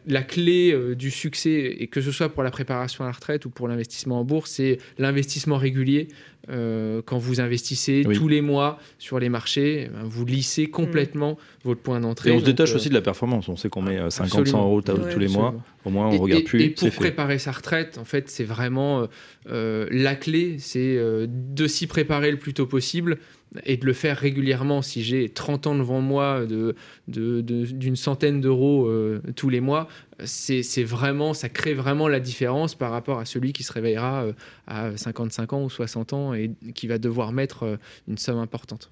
la, clé euh, du succès, et que ce soit pour la préparation à la retraite ou pour l'investissement en bourse, c'est l'investissement régulier. Euh, quand vous investissez tous les mois sur les marchés, eh ben, vous lissez complètement votre point d'entrée. Et on se détache aussi de la performance. On sait qu'on met 50, 100 euros tous les mois. Au moins, on ne regarde plus. Et pour préparer sa retraite, en fait, c'est vraiment la clé, c'est de s'y préparer le plus tôt possible et de le faire régulièrement, si j'ai 30 ans devant moi d'une de, de, centaine d'euros euh, tous les mois, c'est vraiment, ça crée vraiment la différence par rapport à celui qui se réveillera euh, à 55 ans ou 60 ans et qui va devoir mettre euh, une somme importante.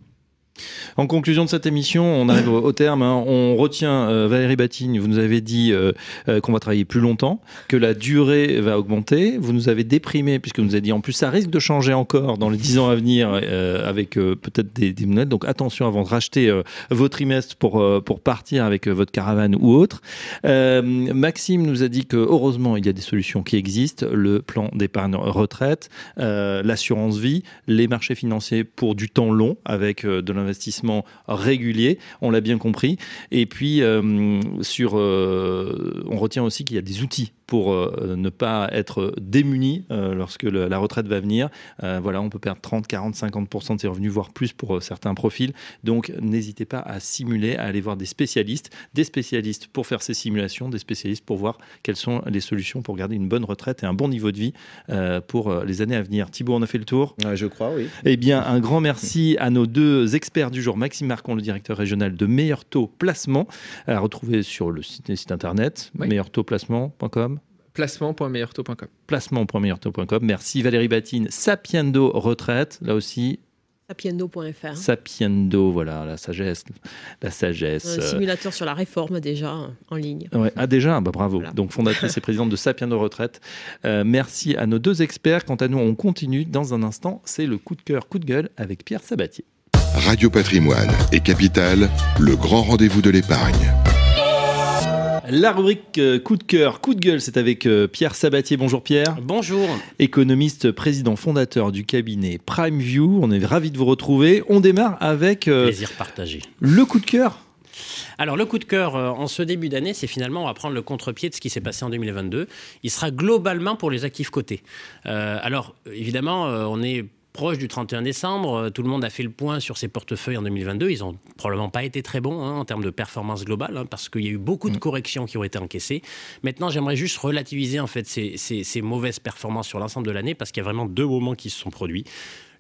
En conclusion de cette émission, on arrive au terme. Hein. On retient euh, Valérie Batigne, vous nous avez dit euh, euh, qu'on va travailler plus longtemps, que la durée va augmenter. Vous nous avez déprimé, puisque vous nous avez dit en plus ça risque de changer encore dans les 10 ans à venir avec peut-être des, des. Donc attention avant de racheter vos trimestres pour, pour partir avec votre caravane ou autre. Maxime nous a dit que heureusement il y a des solutions qui existent le plan d'épargne retraite, l'assurance vie, les marchés financiers pour du temps long avec de l'investissement investissement régulier, on l'a bien compris. Et puis, euh, sur, euh, on retient aussi qu'il y a des outils pour euh, ne pas être démuni euh, lorsque la retraite va venir. Euh, voilà, on peut perdre 30, 40, 50% de ses revenus, voire plus pour certains profils. Donc, n'hésitez pas à simuler, à aller voir des spécialistes, des spécialistes pour faire ces simulations, des spécialistes pour voir quelles sont les solutions pour garder une bonne retraite et un bon niveau de vie pour les années à venir. Thibault, on a fait le tour? Je crois, oui. Eh bien, un grand merci à nos deux experts du jour, Maxime Marcon, le directeur régional de Meilleur Taux Placement, à retrouver sur le site, internet, oui. meilleurtauxplacement.com placement.meilleurtaux.com. Placement.meilleurtaux.com. Merci Valérie Batine. Sapiendo Retraite, là aussi. Sapiendo.fr. Sapiendo, voilà, la sagesse. La sagesse. Un simulateur sur la réforme déjà en ligne. Ouais. Ah déjà, bah, bravo. Donc fondatrice et présidente de Sapiendo Retraite. Euh, merci à nos deux experts. Quant à nous, on continue dans un instant. C'est le coup de cœur, coup de gueule avec Pierre Sabatier. Radio Patrimoine et Capital, le grand rendez-vous de l'épargne. La rubrique euh, coup de cœur, coup de gueule, c'est avec euh, Pierre Sabatier. Bonjour Pierre. Bonjour. Économiste, président fondateur du cabinet Prime View. On est ravi de vous retrouver. On démarre avec euh, plaisir partagé. Le coup de cœur. Alors le coup de cœur en ce début d'année, c'est finalement on va prendre le contre-pied de ce qui s'est passé en 2022. Il sera globalement pour les actifs cotés. alors évidemment, on est proche du 31 décembre. Euh, tout le monde a fait le point sur ses portefeuilles en 2022. Ils n'ont probablement pas été très bons hein, en termes de performance globale, hein, parce qu'il y a eu beaucoup de mm. corrections qui ont été encaissées. Maintenant, j'aimerais juste relativiser en fait ces, ces mauvaises performances sur l'ensemble de l'année, parce qu'il y a vraiment deux moments qui se sont produits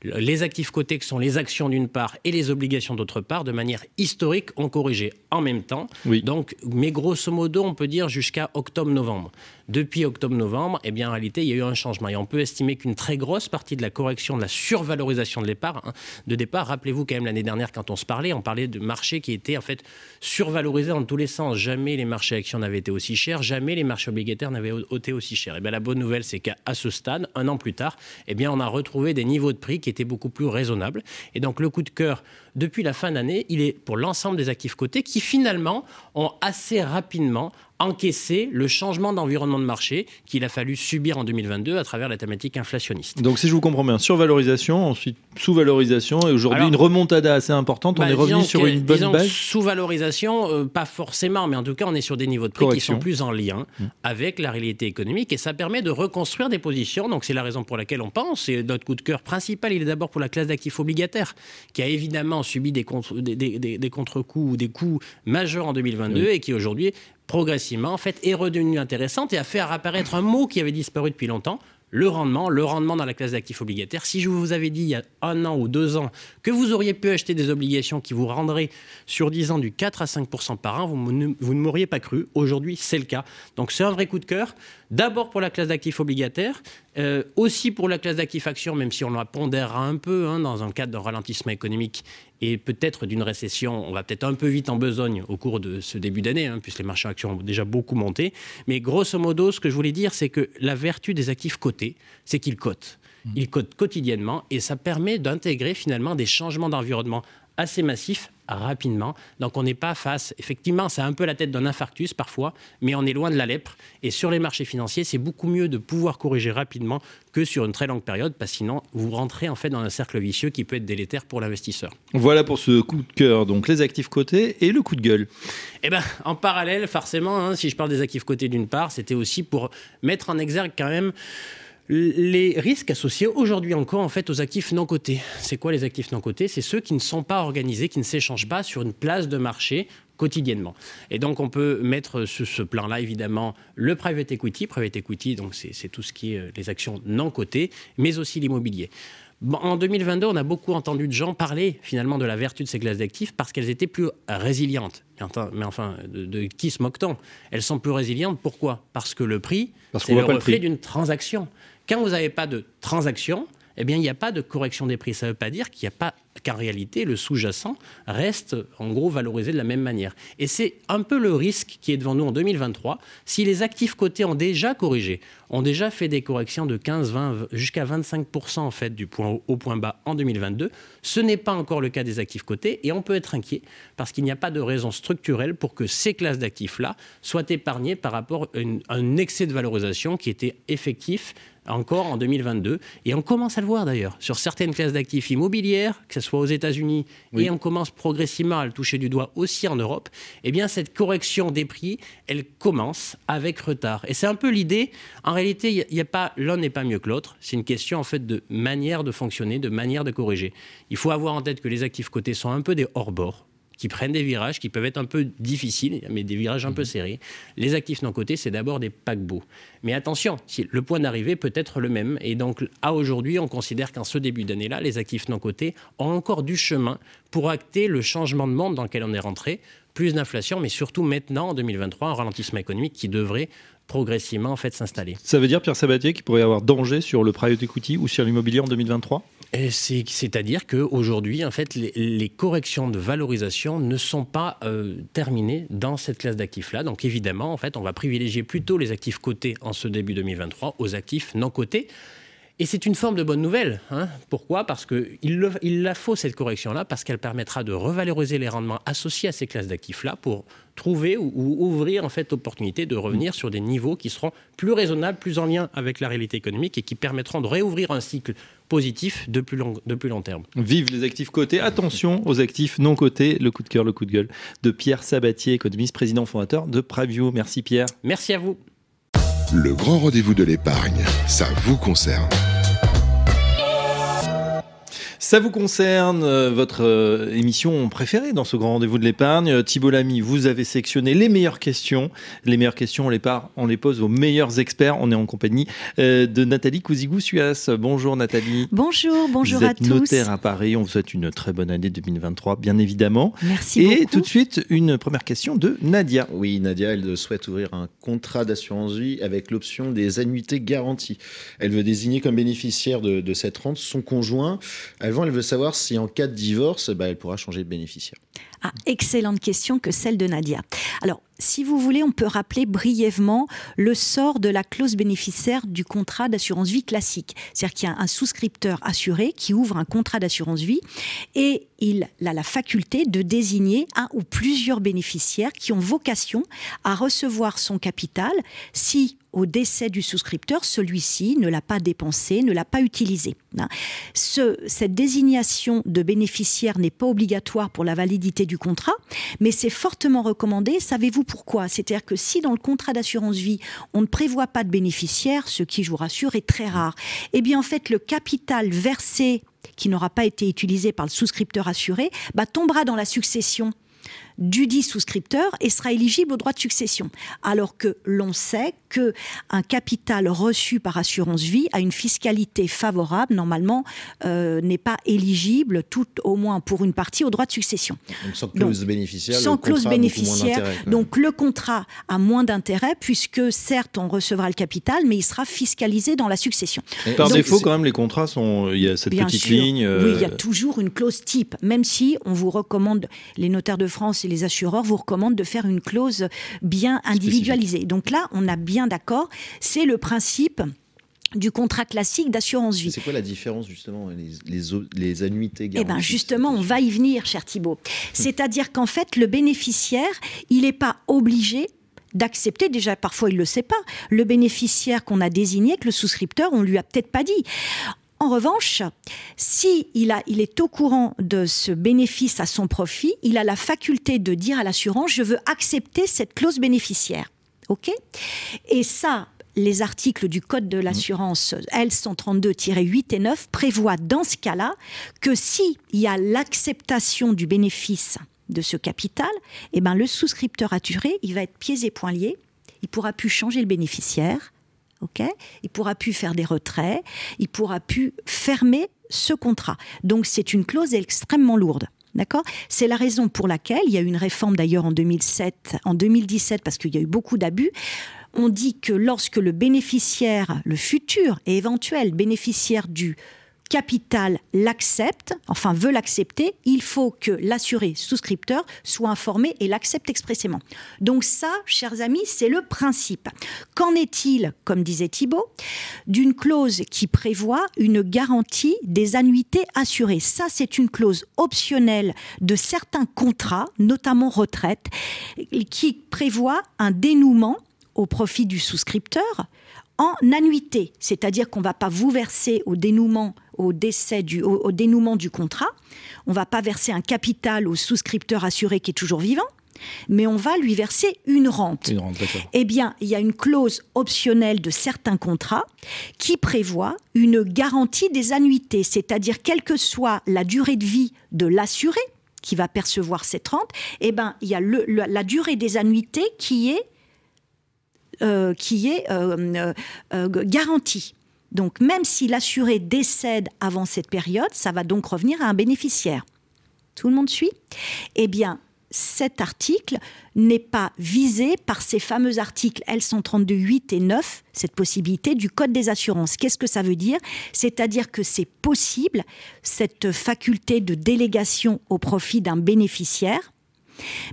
les actifs cotés, qui sont les actions d'une part et les obligations d'autre part, de manière historique, ont corrigé en même temps. Donc, mais grosso modo, on peut dire jusqu'à octobre-novembre. Depuis octobre-novembre, eh bien, en réalité, il y a eu un changement. Et on peut estimer qu'une très grosse partie de la correction, de la survalorisation de départ, hein, de départ, rappelez-vous quand même l'année dernière, quand on se parlait, on parlait de marchés qui étaient en fait survalorisés dans tous les sens. Jamais les marchés actions n'avaient été aussi chers, jamais les marchés obligataires n'avaient été aussi chers. Et eh bien, la bonne nouvelle, c'est qu'à ce stade, un an plus tard, eh bien, on a retrouvé des niveaux de prix qui étaient beaucoup plus raisonnables. Et donc, le coup de cœur depuis la fin d'année, il est pour l'ensemble des actifs cotés qui finalement ont assez rapidement encaisser le changement d'environnement de marché qu'il a fallu subir en 2022 à travers la thématique inflationniste. Donc si je vous comprends bien, survalorisation, ensuite sous-valorisation et aujourd'hui une remontada assez importante, on bah, est revenu sur une bonne base Sous-valorisation, euh, pas forcément, mais en tout cas on est sur des niveaux de prix qui sont plus en lien mmh. avec la réalité économique et ça permet de reconstruire des positions. Donc c'est la raison pour laquelle on pense, et notre coup de cœur principal, il est d'abord pour la classe d'actifs obligataires qui a évidemment subi des, contre, des, des, des contre-coups ou des coups majeurs en 2022 et qui aujourd'hui progressivement, en fait, est redevenue intéressante et a fait apparaître un mot qui avait disparu depuis longtemps, le rendement, le rendement dans la classe d'actifs obligataires. Si je vous avais dit il y a un an ou deux ans que vous auriez pu acheter des obligations qui vous rendraient sur 10 ans du 4 à 5% par an, vous ne, vous ne m'auriez pas cru. Aujourd'hui, c'est le cas. Donc c'est un vrai coup de cœur. D'abord pour la classe d'actifs obligataires, euh, aussi pour la classe d'actifs actions, même si on la pondérera un peu hein, dans un cadre d'un ralentissement économique et peut-être d'une récession. On va peut-être un peu vite en besogne au cours de ce début d'année, hein, puisque les marchés actions ont déjà beaucoup monté. Mais grosso modo, ce que je voulais dire, c'est que la vertu des actifs cotés, c'est qu'ils cotent. Mmh. Ils cotent quotidiennement et ça permet d'intégrer finalement des changements d'environnement assez massifs rapidement. Donc on n'est pas face, effectivement, c'est un peu la tête d'un infarctus parfois, mais on est loin de la lèpre. Et sur les marchés financiers, c'est beaucoup mieux de pouvoir corriger rapidement que sur une très longue période, parce que sinon vous rentrez en fait dans un cercle vicieux qui peut être délétère pour l'investisseur. Voilà pour ce coup de cœur, donc les actifs cotés et le coup de gueule. Eh ben, en parallèle, forcément, hein, si je parle des actifs cotés d'une part, c'était aussi pour mettre en exergue quand même les risques associés aujourd'hui encore en fait aux actifs non cotés. C'est quoi les actifs non cotés? C'est ceux qui ne sont pas organisés, qui ne s'échangent pas sur une place de marché quotidiennement. Et donc on peut mettre sur ce plan-là évidemment le private equity. Private equity, donc c'est tout ce qui est euh, les actions non cotées, mais aussi l'immobilier. en 2022, on a beaucoup entendu de gens parler finalement de la vertu de ces classes d'actifs parce qu'elles étaient plus résilientes. Mais enfin, de, qui se moque-t-on? Elles sont plus résilientes. Pourquoi? Parce que le prix, c'est le reflet d'une transaction. Quand vous n'avez pas de transaction, eh bien, il n'y a pas de correction des prix. Ça ne veut pas dire qu'il n'y a pas qu'en réalité, le sous-jacent reste en gros valorisé de la même manière. Et c'est un peu le risque qui est devant nous en 2023. Si les actifs cotés ont déjà corrigé, ont déjà fait des corrections de 15, 20, jusqu'à 25% en fait du point haut au point bas en 2022, ce n'est pas encore le cas des actifs cotés et on peut être inquiet parce qu'il n'y a pas de raison structurelle pour que ces classes d'actifs-là soient épargnées par rapport à un excès de valorisation qui était effectif encore en 2022. Et on commence à le voir d'ailleurs sur certaines classes d'actifs immobilières, que ce soit aux États-Unis, et on commence progressivement à le toucher du doigt aussi en Europe. Eh bien, cette correction des prix, elle commence avec retard. Et c'est un peu l'idée. En réalité, il y a pas l'un n'est pas mieux que l'autre. C'est une question en fait de manière de fonctionner, de manière de corriger. Il faut avoir en tête que les actifs cotés sont un peu des hors-bord qui prennent des virages qui peuvent être un peu difficiles, mais des virages un peu mhm. serrés. Les actifs non cotés, c'est d'abord des paquebots. Mais attention, le point d'arrivée peut être le même. Et donc, à aujourd'hui, on considère qu'en ce début d'année-là, les actifs non cotés ont encore du chemin pour acter le changement de monde dans lequel on est rentré. Plus d'inflation, mais surtout maintenant, en 2023, un ralentissement économique qui devrait progressivement en fait s'installer. Ça veut dire, Pierre Sabatier, qu'il pourrait y avoir danger sur le private equity ou sur l'immobilier en 2023 c'est-à-dire qu'aujourd'hui, en fait, les, corrections de valorisation ne sont pas euh, terminées dans cette classe d'actifs-là. Donc évidemment, en fait, on va privilégier plutôt les actifs cotés en ce début 2023 aux actifs non cotés. Et c'est une forme de bonne nouvelle. Hein. Pourquoi? Parce qu'il il la faut, cette correction-là, parce qu'elle permettra de revaloriser les rendements associés à ces classes d'actifs-là pour trouver ou, ouvrir en fait l'opportunité de revenir sur des niveaux qui seront plus raisonnables, plus en lien avec la réalité économique et qui permettront de réouvrir un cycle positif de plus long, de plus long terme. Vive les actifs cotés. Attention aux actifs non cotés. Le coup de cœur, le coup de gueule de Pierre Sabatier, économiste, président fondateur de Preview. Merci Pierre. Merci à vous. Le grand rendez-vous de l'épargne, ça vous concerne. Ça vous concerne, euh, votre euh, émission préférée dans ce grand rendez-vous de l'épargne? Euh, Thibault Lamy, vous avez sélectionné les meilleures questions. Les meilleures questions, on les, part, on les pose aux meilleurs experts. On est en compagnie de Nathalie Cousigou-Suas. Bonjour Nathalie. Bonjour, bonjour vous à êtes tous. notaire à Paris. On vous souhaite une très bonne année 2023, bien évidemment. Merci Et beaucoup. tout de suite, une première question de Nadia. Oui, Nadia, elle souhaite ouvrir un contrat d'assurance vie avec l'option des annuités garanties. Elle veut désigner comme bénéficiaire de, de cette rente son conjoint. Avant, elle veut savoir si en cas de divorce, bah, elle pourra changer de bénéficiaire. Ah, excellente question que celle de Nadia. Alors, si vous voulez, on peut rappeler brièvement le sort de la clause bénéficiaire du contrat d'assurance vie classique. C'est-à-dire qu'il y a un souscripteur assuré qui ouvre un contrat d'assurance vie et il a la faculté de désigner un ou plusieurs bénéficiaires qui ont vocation à recevoir son capital si au décès du souscripteur, celui-ci ne l'a pas dépensé, ne l'a pas utilisé. Hein. Ce, cette désignation de bénéficiaire n'est pas obligatoire pour la validité du contrat, mais c'est fortement recommandé. Savez-vous pourquoi? C'est-à-dire que si dans le contrat d'assurance vie, on ne prévoit pas de bénéficiaire, ce qui, je vous rassure, est très rare, eh bien en fait, le capital versé qui n'aura pas été utilisé par le souscripteur assuré, bah, tombera dans la succession du dit souscripteur et sera éligible au droit de succession. Alors que l'on sait que un capital reçu par assurance vie a une fiscalité favorable, normalement euh, n'est pas éligible, tout au moins pour une partie, au droit de succession. Donc sans clause donc, bénéficiaire. Sans clause bénéficiaire. Donc le contrat a moins d'intérêt puisque certes on recevra le capital, mais il sera fiscalisé dans la succession. Et par donc, défaut, quand même, les contrats sont. Il y a cette petite sûr. ligne. Euh... Oui, il y a toujours une clause type, même si on vous recommande, les notaires de France et les assureurs vous recommandent de faire une clause bien individualisée. Donc là, on a bien d'accord, c'est le principe du contrat classique d'assurance vie. C'est quoi la différence justement les, les, les annuités garanties Eh bien justement, on va y venir, cher Thibault. C'est-à-dire qu'en fait, le bénéficiaire, il n'est pas obligé d'accepter, déjà parfois il ne le sait pas, le bénéficiaire qu'on a désigné, que le souscripteur, on lui a peut-être pas dit. En revanche, si il, est au courant de ce bénéfice à son profit, il a la faculté de dire à l'assurance je veux accepter cette clause bénéficiaire. OK? Et ça, les articles du Code de l'assurance L132-8 et 9 prévoient dans ce cas-là que s'il y a l'acceptation du bénéfice de ce capital, eh ben le souscripteur assuré, il va être pieds et poings liés, il pourra plus changer le bénéficiaire, ok? Il pourra plus faire des retraits, il pourra plus fermer ce contrat. Donc c'est une clause extrêmement lourde. D'accord? C'est la raison pour laquelle il y a eu une réforme d'ailleurs en 2007, en 2017 parce qu'il y a eu beaucoup d'abus. On dit que lorsque le bénéficiaire, le futur et éventuel bénéficiaire du capital l'accepte, enfin veut l'accepter, il faut que l'assuré souscripteur soit informé et l'accepte expressément. Donc ça, chers amis, c'est le principe. Qu'en est-il, comme disait Thibault, d'une clause qui prévoit une garantie des annuités assurées? Ça, c'est une clause optionnelle de certains contrats, notamment retraite, qui prévoit un dénouement au profit du souscripteur en annuité, c'est-à-dire qu'on ne va pas vous verser au dénouement, au décès du, au, au dénouement du contrat, on ne va pas verser un capital au souscripteur assuré qui est toujours vivant, mais on va lui verser une rente. Une rente eh bien, il y a une clause optionnelle de certains contrats qui prévoit une garantie des annuités, c'est-à-dire quelle que soit la durée de vie de l'assuré qui va percevoir cette rente, eh ben, il y a le, le, la durée des annuités qui est euh, qui est euh, euh, garantie. Donc même si l'assuré décède avant cette période, ça va donc revenir à un bénéficiaire. Tout le monde suit? Eh bien, cet article n'est pas visé par ces fameux articles L132.8 et 9, cette possibilité du Code des assurances. Qu'est-ce que ça veut dire? C'est-à-dire que c'est possible, cette faculté de délégation au profit d'un bénéficiaire,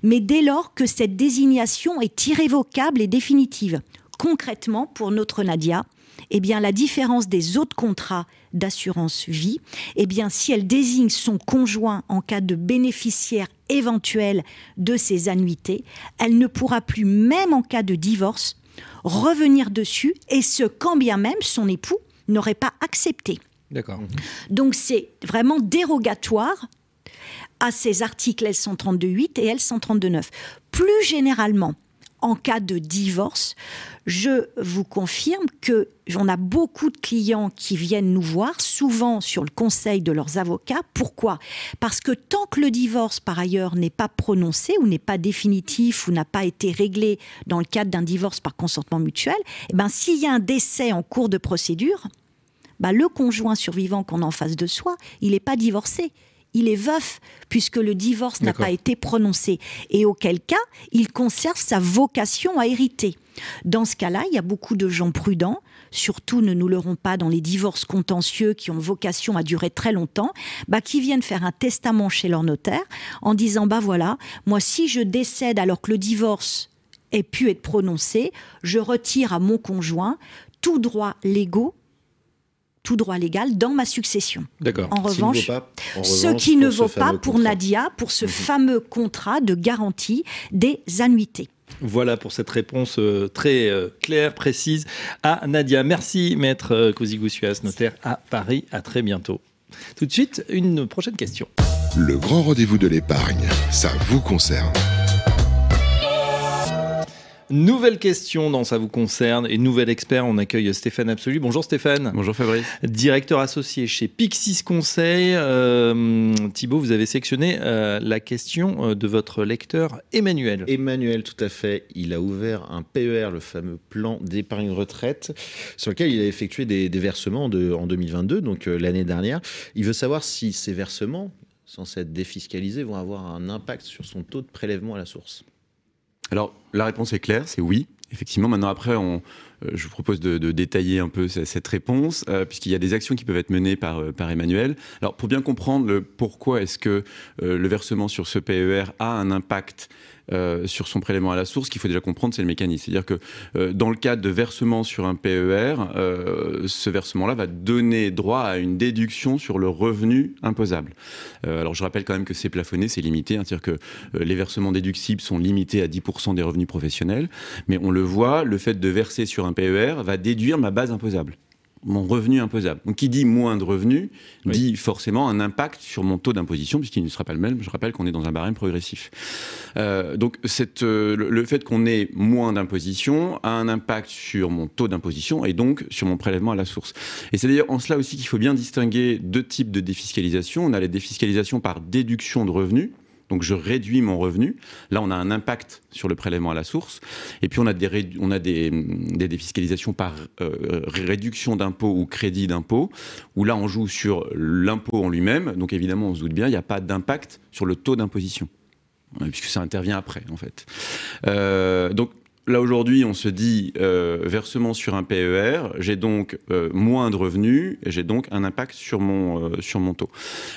mais dès lors que cette désignation est irrévocable et définitive. Concrètement, pour notre Nadia, eh bien, la différence des autres contrats d'assurance vie, eh bien, si elle désigne son conjoint en cas de bénéficiaire éventuel de ses annuités, elle ne pourra plus, même en cas de divorce, revenir dessus, et ce, quand bien même son époux n'aurait pas accepté. D'accord. Donc, c'est vraiment dérogatoire à ces articles L132.8 et L132.9. Plus généralement, en cas de divorce, je vous confirme que on a beaucoup de clients qui viennent nous voir, souvent sur le conseil de leurs avocats. Pourquoi? Parce que tant que le divorce, par ailleurs, n'est pas prononcé ou n'est pas définitif ou n'a pas été réglé dans le cadre d'un divorce par consentement mutuel, eh ben, s'il y a un décès en cours de procédure, bah, le conjoint survivant qu'on a en face de soi, il n'est pas divorcé il est veuf puisque le divorce n'a pas été prononcé. Et auquel cas, il conserve sa vocation à hériter. Dans ce cas-là, il y a beaucoup de gens prudents, surtout ne nous leurrons pas dans les divorces contentieux qui ont vocation à durer très longtemps, bah, qui viennent faire un testament chez leur notaire en disant bah voilà, moi si je décède alors que le divorce ait pu être prononcé, je retire à mon conjoint tout droit légaux tout droit légal dans ma succession. D'accord. En, revanche, ce qui ne vaut pas pour Nadia, pour ce mhm. fameux contrat de garantie des annuités. Voilà pour cette réponse euh, très euh, claire, précise à Nadia. Merci, maître euh, Cousigoussias, notaire à Paris. À très bientôt. Tout de suite, une prochaine question. Le grand rendez-vous de l'épargne, ça vous concerne. Nouvelle question dans Ça vous concerne et nouvel expert. On accueille Stéphane Absolu. Bonjour Stéphane. Bonjour Fabrice. Directeur associé chez Pixis Conseil. Euh, Thibault, vous avez sélectionné euh, la question euh, de votre lecteur Emmanuel. Emmanuel, tout à fait. Il a ouvert un PER, le fameux plan d'épargne retraite, sur lequel il a effectué des, versements en 2022, donc l'année dernière. Il veut savoir si ces versements, censés être défiscalisés, vont avoir un impact sur son taux de prélèvement à la source. Alors, la réponse est claire, c'est oui. Effectivement, maintenant après, euh, je vous propose de, détailler un peu cette réponse, euh, puisqu'il y a des actions qui peuvent être menées par, euh, Emmanuel. Alors, pour bien comprendre pourquoi est-ce que le versement sur ce PER a un impact euh, sur son prélèvement à la source, qu'il faut déjà comprendre, c'est le mécanisme. C'est-à-dire que euh, dans le cadre de versement sur un PER, euh, ce versement-là va donner droit à une déduction sur le revenu imposable. alors je rappelle quand même que c'est plafonné, c'est limité, hein, c'est-à-dire que les versements déductibles sont limités à 10% des revenus professionnels, mais on le voit, le fait de verser sur un PER va déduire ma base imposable mon revenu imposable. Donc, qui dit moins de revenus dit forcément un impact sur mon taux d'imposition, puisqu'il ne sera pas le même. Je rappelle qu'on est dans un barème progressif. Euh, donc, cette, euh, le, fait qu'on ait moins d'imposition a un impact sur mon taux d'imposition et donc sur mon prélèvement à la source. Et c'est d'ailleurs en cela aussi qu'il faut bien distinguer deux types de défiscalisation. On a la défiscalisation par déduction de revenus, donc je réduis mon revenu. Là, on a un impact sur le prélèvement à la source. Et puis on a des, on a des, des défiscalisations par euh, réduction d'impôt ou crédit d'impôt, où là on joue sur l'impôt en lui-même. Donc évidemment, on se doute bien, il n'y a pas d'impact sur le taux d'imposition puisque ça intervient après en fait. Euh, donc Là aujourd'hui, on se dit euh, versement sur un PER, j'ai donc euh, moins de revenus j'ai donc un impact sur mon euh, sur mon taux.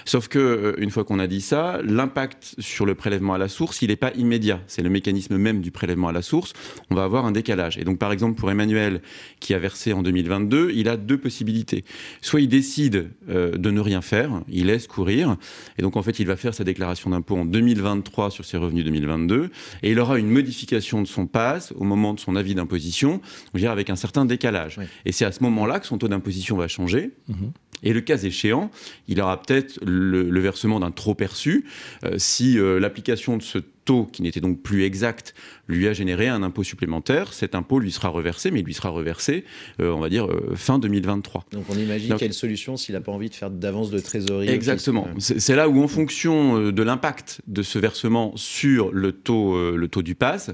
Sauf que une fois qu'on a dit ça, l'impact sur le prélèvement à la source, il n'est pas immédiat. C'est le mécanisme même du prélèvement à la source. On va avoir un décalage. Et donc par exemple pour Emmanuel qui a versé en 2022, il a deux possibilités. Soit il décide de ne rien faire, il laisse courir, et donc en fait il va faire sa déclaration d'impôt en 2023 sur ses revenus 2022, et il aura une modification de son passe au moment de son avis d'imposition, on dirait avec un certain décalage. Et c'est à ce moment-là que son taux d'imposition va changer. Mhm. Et le cas échéant, il aura peut-être le, versement d'un trop perçu euh, si euh, l'application de ce taux, qui n'était donc plus exact, lui a généré un impôt supplémentaire. Cet impôt lui sera reversé, mais il lui sera reversé, euh, on va dire, euh, fin 2023. Donc on imagine quelle solution s'il n'a pas envie de faire d'avance de trésorerie. Exactement. C'est là où, en fonction euh, de l'impact de ce versement sur le taux, le taux du pass,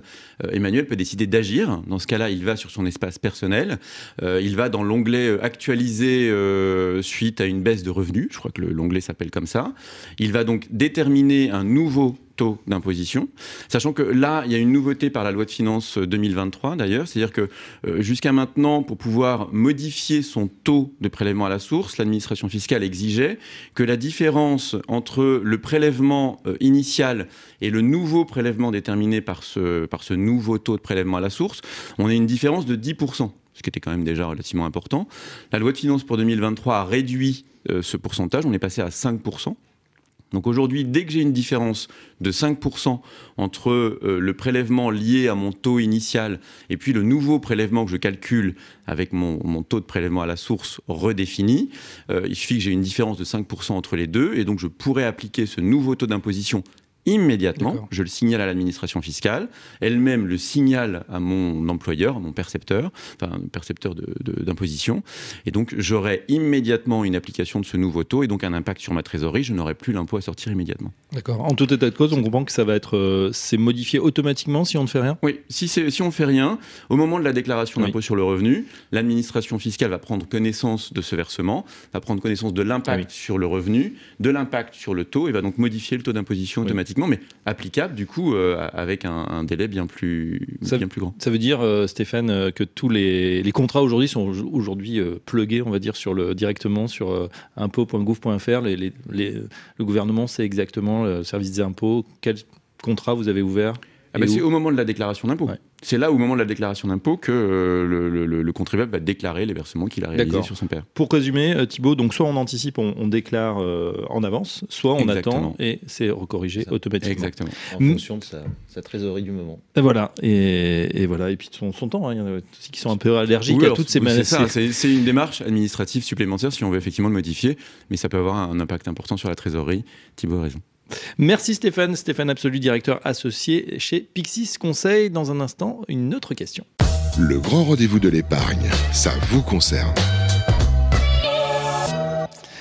Emmanuel peut décider d'agir. Dans ce cas-là, il va sur son espace personnel, il va dans l'onglet actualiser suite à une baisse de revenus, je crois que l'onglet s'appelle comme ça. Il va donc déterminer un nouveau d'imposition. Sachant que là, il y a une nouveauté par la loi de finances 2023 d'ailleurs, c'est-à-dire que euh, jusqu'à maintenant, pour pouvoir modifier son taux de prélèvement à la source, l'administration fiscale exigeait que la différence entre le prélèvement euh, initial et le nouveau prélèvement déterminé par ce, par ce nouveau taux de prélèvement à la source, on ait une différence de 10% ce qui était quand même déjà relativement important. La loi de finances pour 2023 a réduit euh, ce pourcentage, on est passé à 5%. Donc aujourd'hui, dès que j'ai une différence de 5% entre euh, le prélèvement lié à mon taux initial et puis le nouveau prélèvement que je calcule avec mon, taux de prélèvement à la source redéfini, euh, il suffit que j'ai une différence de 5% entre les deux et donc je pourrais appliquer ce nouveau taux d'imposition immédiatement. Je le signale à l'administration fiscale. Elle-même le signale à mon employeur, à mon percepteur, enfin percepteur d'imposition. et donc j'aurai immédiatement une application de ce nouveau taux et donc un impact sur ma trésorerie. Je n'aurai plus l'impôt à sortir immédiatement. D'accord. En tout état de cause, on comprend que ça va être, euh, c'est modifié automatiquement si on ne fait rien? Oui. Si, si on ne fait rien, au moment de la déclaration d'impôt sur le revenu, l'administration fiscale va prendre connaissance de ce versement, va prendre connaissance de l'impact sur le revenu, de l'impact sur le taux et va donc modifier le taux d'imposition automatiquement, mais applicable du coup euh, avec un, délai bien plus, ça, bien plus grand. Ça veut dire, euh, Stéphane, euh, que tous les, les contrats aujourd'hui sont aujourd'hui plugués, on va dire, sur le, directement sur. Les, les, le gouvernement sait exactement, le service des impôts, quel contrat vous avez ouvert? Ah bah, c'est au moment de la déclaration d'impôt. C'est là, au moment de la déclaration d'impôt, que euh, le, contribuable va déclarer les versements qu'il a réalisés sur son père. Pour résumer, euh, Thibault, donc soit on anticipe, on, déclare euh, en avance, soit on attend et c'est recorrigé automatiquement. Exactement. En fonction de sa, trésorerie du moment. Et voilà. Et, voilà. Et puis son, son temps. Hein. Il y en a aussi qui sont un peu allergiques à toutes ces C'est ça. C'est une démarche administrative supplémentaire si on veut effectivement le modifier, mais ça peut avoir un impact important sur la trésorerie. Thibault a raison. Merci Stéphane, Stéphane Absolu, directeur associé chez Pixis Conseil. Dans un instant, une autre question. Le grand rendez-vous de l'épargne, ça vous concerne.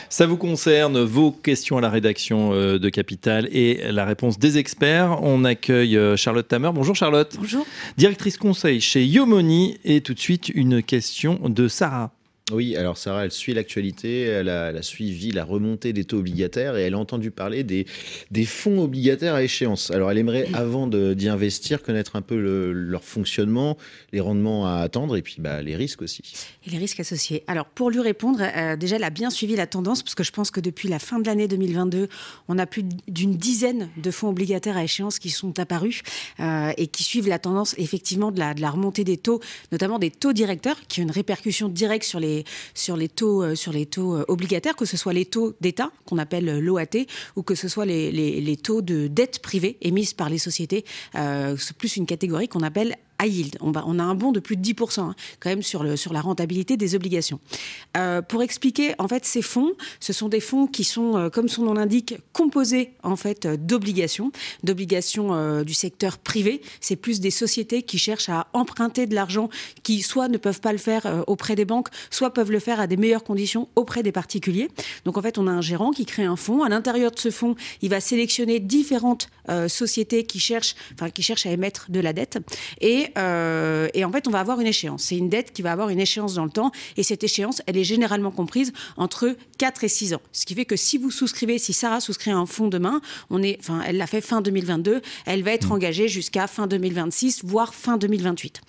Ça vous concerne, vos questions à la rédaction euh, de Capital et la réponse des experts. On accueille euh, Charlotte Tamer. Bonjour Charlotte. Bonjour. Directrice conseil chez Yomoni. Et tout de suite, une question de Sarah. Oui, alors Sarah, elle suit l'actualité, elle a, suivi la remontée des taux obligataires et elle a entendu parler des, des fonds obligataires à échéance. Alors elle aimerait, avant d'y investir, connaître un peu leur fonctionnement, les rendements à attendre et puis bah, les risques aussi. Et les risques associés. Alors pour lui répondre, euh, déjà elle a bien suivi la tendance parce que je pense que depuis la fin de l'année 2022, on a plus d'une dizaine de fonds obligataires à échéance qui sont apparus euh, et qui suivent la tendance effectivement de la, de la remontée des taux, notamment des taux directeurs qui ont une répercussion directe sur les sur les taux, euh, sur les taux euh, obligataires, que ce soit les taux d'État, qu'on appelle euh, l'OAT, ou que ce soit les, les, taux de dette privée émises par les sociétés. c'est plus une catégorie qu'on appelle yield. On, a un bond de plus de 10% hein, quand même sur, la rentabilité des obligations. Euh, pour expliquer, en fait, ces fonds, ce sont des fonds qui sont, euh, comme son nom l'indique, composés en fait d'obligations, d'obligations euh, du secteur privé. C'est plus des sociétés qui cherchent à emprunter de l'argent, qui soit ne peuvent pas le faire auprès des banques, soit peuvent le faire à des meilleures conditions auprès des particuliers. Donc en fait, on a un gérant qui crée un fonds. À l'intérieur de ce fonds, il va sélectionner différentes sociétés qui cherchent, enfin qui cherchent à émettre de la dette et euh, et, en fait, on va avoir une échéance. C'est une dette qui va avoir une échéance dans le temps. Et cette échéance, elle est généralement comprise entre 4 et 6 ans. Ce qui fait que si vous souscrivez, si Sarah souscrit un fonds demain, on est, enfin, elle l'a fait fin 2022, elle va être mmh. engagée jusqu'à fin 2026, voire fin 2028.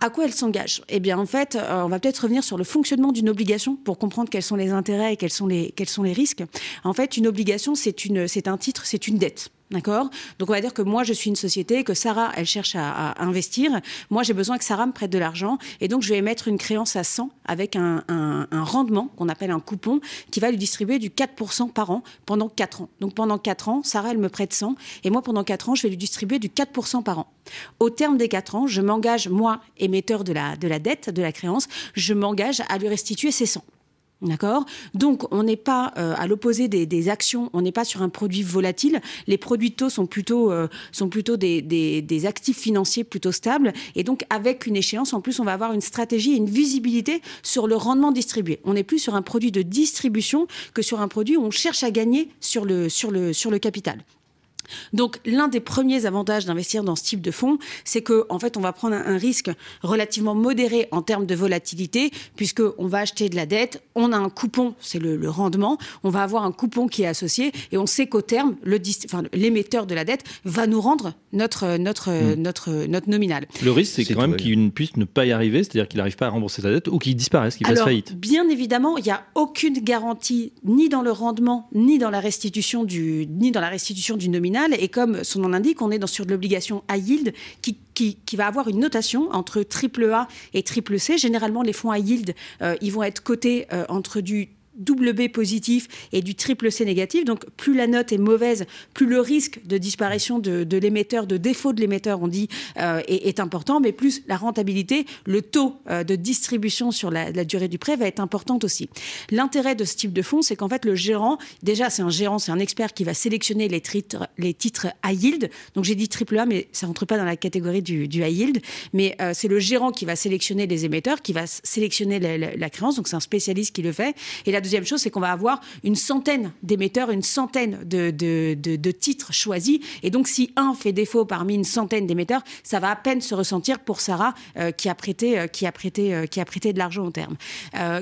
À quoi elle s'engage? Eh bien, en fait, euh, on va peut-être revenir sur le fonctionnement d'une obligation pour comprendre quels sont les intérêts et quels sont les, quels sont les risques. En fait, une obligation, c'est un titre, c'est une dette. D'accord? Donc on va dire que moi je suis une société, que Sarah elle cherche à, investir. Moi j'ai besoin que Sarah me prête de l'argent et donc je vais émettre une créance à 100 avec un, rendement qu'on appelle un coupon qui va lui distribuer du 4% par an pendant 4 ans. Donc pendant 4 ans, Sarah elle me prête 100 et moi pendant 4 ans je vais lui distribuer du 4% par an. Au terme des 4 ans, je m'engage, moi émetteur de la, de la dette, de la créance, je m'engage à lui restituer ses 100. D'accord? Donc, on n'est pas euh, à l'opposé des, actions, on n'est pas sur un produit volatile. Les produits taux sont plutôt, euh, sont plutôt des, des, actifs financiers plutôt stables. Et donc, avec une échéance, en plus, on va avoir une stratégie et une visibilité sur le rendement distribué. On n'est plus sur un produit de distribution que sur un produit où on cherche à gagner sur le, sur le, sur le capital. Donc l'un des premiers avantages d'investir dans ce type de fonds, c'est que en fait on va prendre un, risque relativement modéré en termes de volatilité, puisque on va acheter de la dette, on a un coupon, c'est le, rendement, on va avoir un coupon qui est associé, et on sait qu'au terme, l'émetteur de la dette va nous rendre notre notre hmm. notre notre nominal. Le risque, c'est quand même qu'il puisse ne pas y arriver, c'est-à-dire qu'il n'arrive pas à rembourser sa dette ou qu'il disparaisse, qu'il fasse faillite. Bien évidemment, il n'y a aucune garantie ni dans le rendement, ni dans la restitution du ni dans la restitution du nominal et comme son nom l'indique, on est dans, sur de l'obligation high yield qui, va avoir une notation entre triple A et triple C. Généralement, les fonds high yield, euh, ils vont être cotés euh, entre du double B positif et du triple C négatif. Donc plus la note est mauvaise, plus le risque de disparition de, l'émetteur, de défaut de l'émetteur, on dit, euh, est, important, mais plus la rentabilité, le taux euh, de distribution sur la, durée du prêt va être importante aussi. L'intérêt de ce type de fonds, c'est qu'en fait le gérant, déjà c'est un gérant, c'est un expert qui va sélectionner les titres, les titres high yield. Donc j'ai dit triple A, mais ça rentre pas dans la catégorie du, high yield. Mais euh, c'est le gérant qui va sélectionner les émetteurs, qui va sélectionner la, créance. Donc c'est un spécialiste qui le fait. Et la deuxième chose, c'est qu'on va avoir une centaine d'émetteurs, une centaine de, de, titres choisis. Et donc, si un fait défaut parmi une centaine d'émetteurs, ça va à peine se ressentir pour Sarah euh, qui, a prêté, euh, qui, a prêté, euh, qui a prêté de l'argent au terme.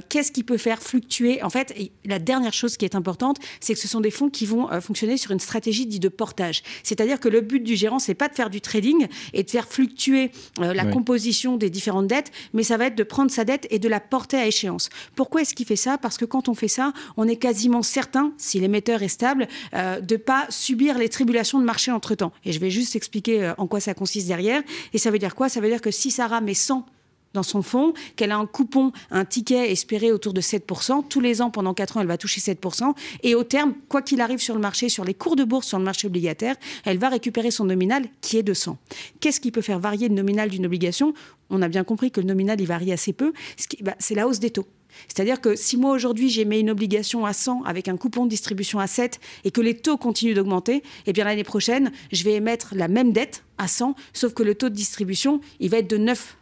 Qu'est-ce qui peut faire fluctuer? En fait, la dernière chose qui est importante, c'est que ce sont des fonds qui vont fonctionner sur une stratégie dite de portage. C'est-à-dire que le but du gérant, c'est pas de faire du trading et de faire fluctuer la composition des différentes dettes, mais ça va être de prendre sa dette et de la porter à échéance. Pourquoi est-ce qu'il fait ça? Parce que quand on fait ça, on est quasiment certain, si l'émetteur est stable, euh, de ne pas subir les tribulations de marché entre-temps. Et je vais juste expliquer euh, en quoi ça consiste derrière. Et ça veut dire quoi? Ça veut dire que si Sarah met 100 dans son fonds, qu'elle a un coupon, un ticket espéré autour de 7%. Tous les ans, pendant 4 ans, elle va toucher 7%. Et au terme, quoi qu'il arrive sur le marché, sur les cours de bourse, sur le marché obligataire, elle va récupérer son nominal qui est de 100. Qu'est-ce qui peut faire varier le nominal d'une obligation? On a bien compris que le nominal, il varie assez peu. Bah, c'est la hausse des taux. C'est-à-dire que si moi aujourd'hui j'émets une obligation à 100 avec un coupon de distribution à 7 et que les taux continuent d'augmenter, eh bien l'année prochaine, je vais émettre la même dette à 100, sauf que le taux de distribution, il va être de 9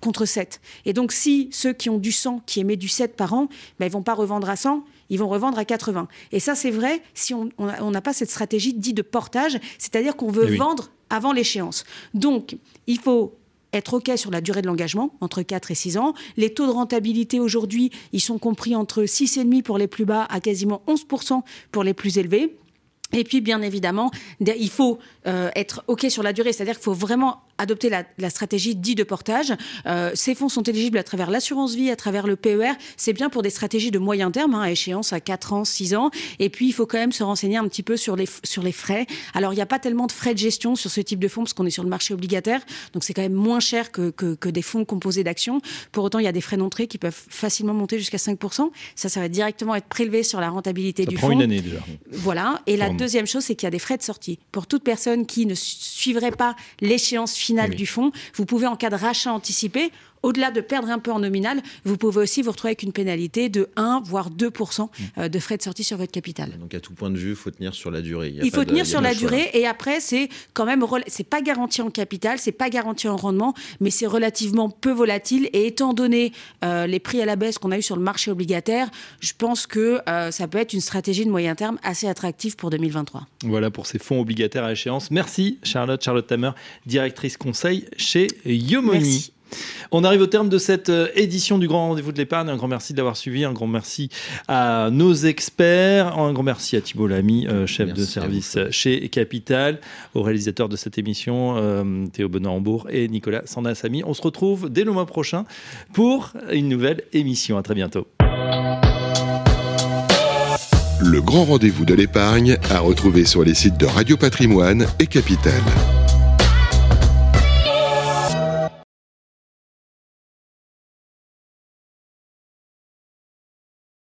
contre 7. Et donc si ceux qui ont du 100, qui émettent du 7 par an, ben, ils vont pas revendre à 100, ils vont revendre à 80. Et ça, c'est vrai si on n'a pas cette stratégie dite de portage, c'est-à-dire qu'on veut eh vendre avant l'échéance. Donc, il faut être OK sur la durée de l'engagement, entre 4 et 6 ans. Les taux de rentabilité aujourd'hui, ils sont compris entre 6,5 pour les plus bas à quasiment 11% pour les plus élevés. Et puis, bien évidemment, il faut euh, être OK sur la durée, c'est-à-dire qu'il faut vraiment adopter la, stratégie dit de portage. Euh, ces fonds sont éligibles à travers l'assurance vie, à travers le PER. C'est bien pour des stratégies de moyen terme, hein, à échéance à 4 ans, 6 ans. Et puis, il faut quand même se renseigner un petit peu sur les, sur les frais. Alors, il n'y a pas tellement de frais de gestion sur ce type de fonds parce qu'on est sur le marché obligataire. Donc, c'est quand même moins cher que, que, des fonds composés d'actions. Pour autant, il y a des frais d'entrée qui peuvent facilement monter jusqu'à 5%. Ça, ça va directement être prélevé sur la rentabilité ça du prend fonds. une année déjà. Voilà. Et la deuxième chose, c'est qu'il y a des frais de sortie. Pour toute personne qui ne suivrait pas l'échéance finale du fonds, vous pouvez, en cas de rachat anticipé, au-delà de perdre un peu en nominal, vous pouvez aussi vous retrouver avec une pénalité de 1 voire 2 mm. euh, de frais de sortie sur votre capital. Donc à tout point de vue, il faut tenir sur la durée. Il, faut tenir sur la durée et après c'est quand même c'est pas garanti en capital, c'est pas garanti en rendement, mais c'est relativement peu volatile et étant donné euh, les prix à la baisse qu'on a eu sur le marché obligataire, je pense que euh, ça peut être une stratégie de moyen terme assez attractive pour 2023. Voilà pour ces fonds obligataires à échéance. Merci Charlotte Charlotte Tamer, directrice conseil chez Yomoni. Merci. On arrive au terme de cette euh, édition du Grand Rendez-vous de l'épargne. Un grand merci de l'avoir suivi. Un grand merci à nos experts. Un grand merci à Thibault Lamy, euh, chef de service chez Capital, au réalisateur de cette émission, euh, Théo Benoît-Hambourg et Nicolas Sandassami. On se retrouve dès le mois prochain pour une nouvelle émission. À très bientôt. Le Grand Rendez-vous de l'épargne à retrouver sur les sites de Radio Patrimoine et Capital.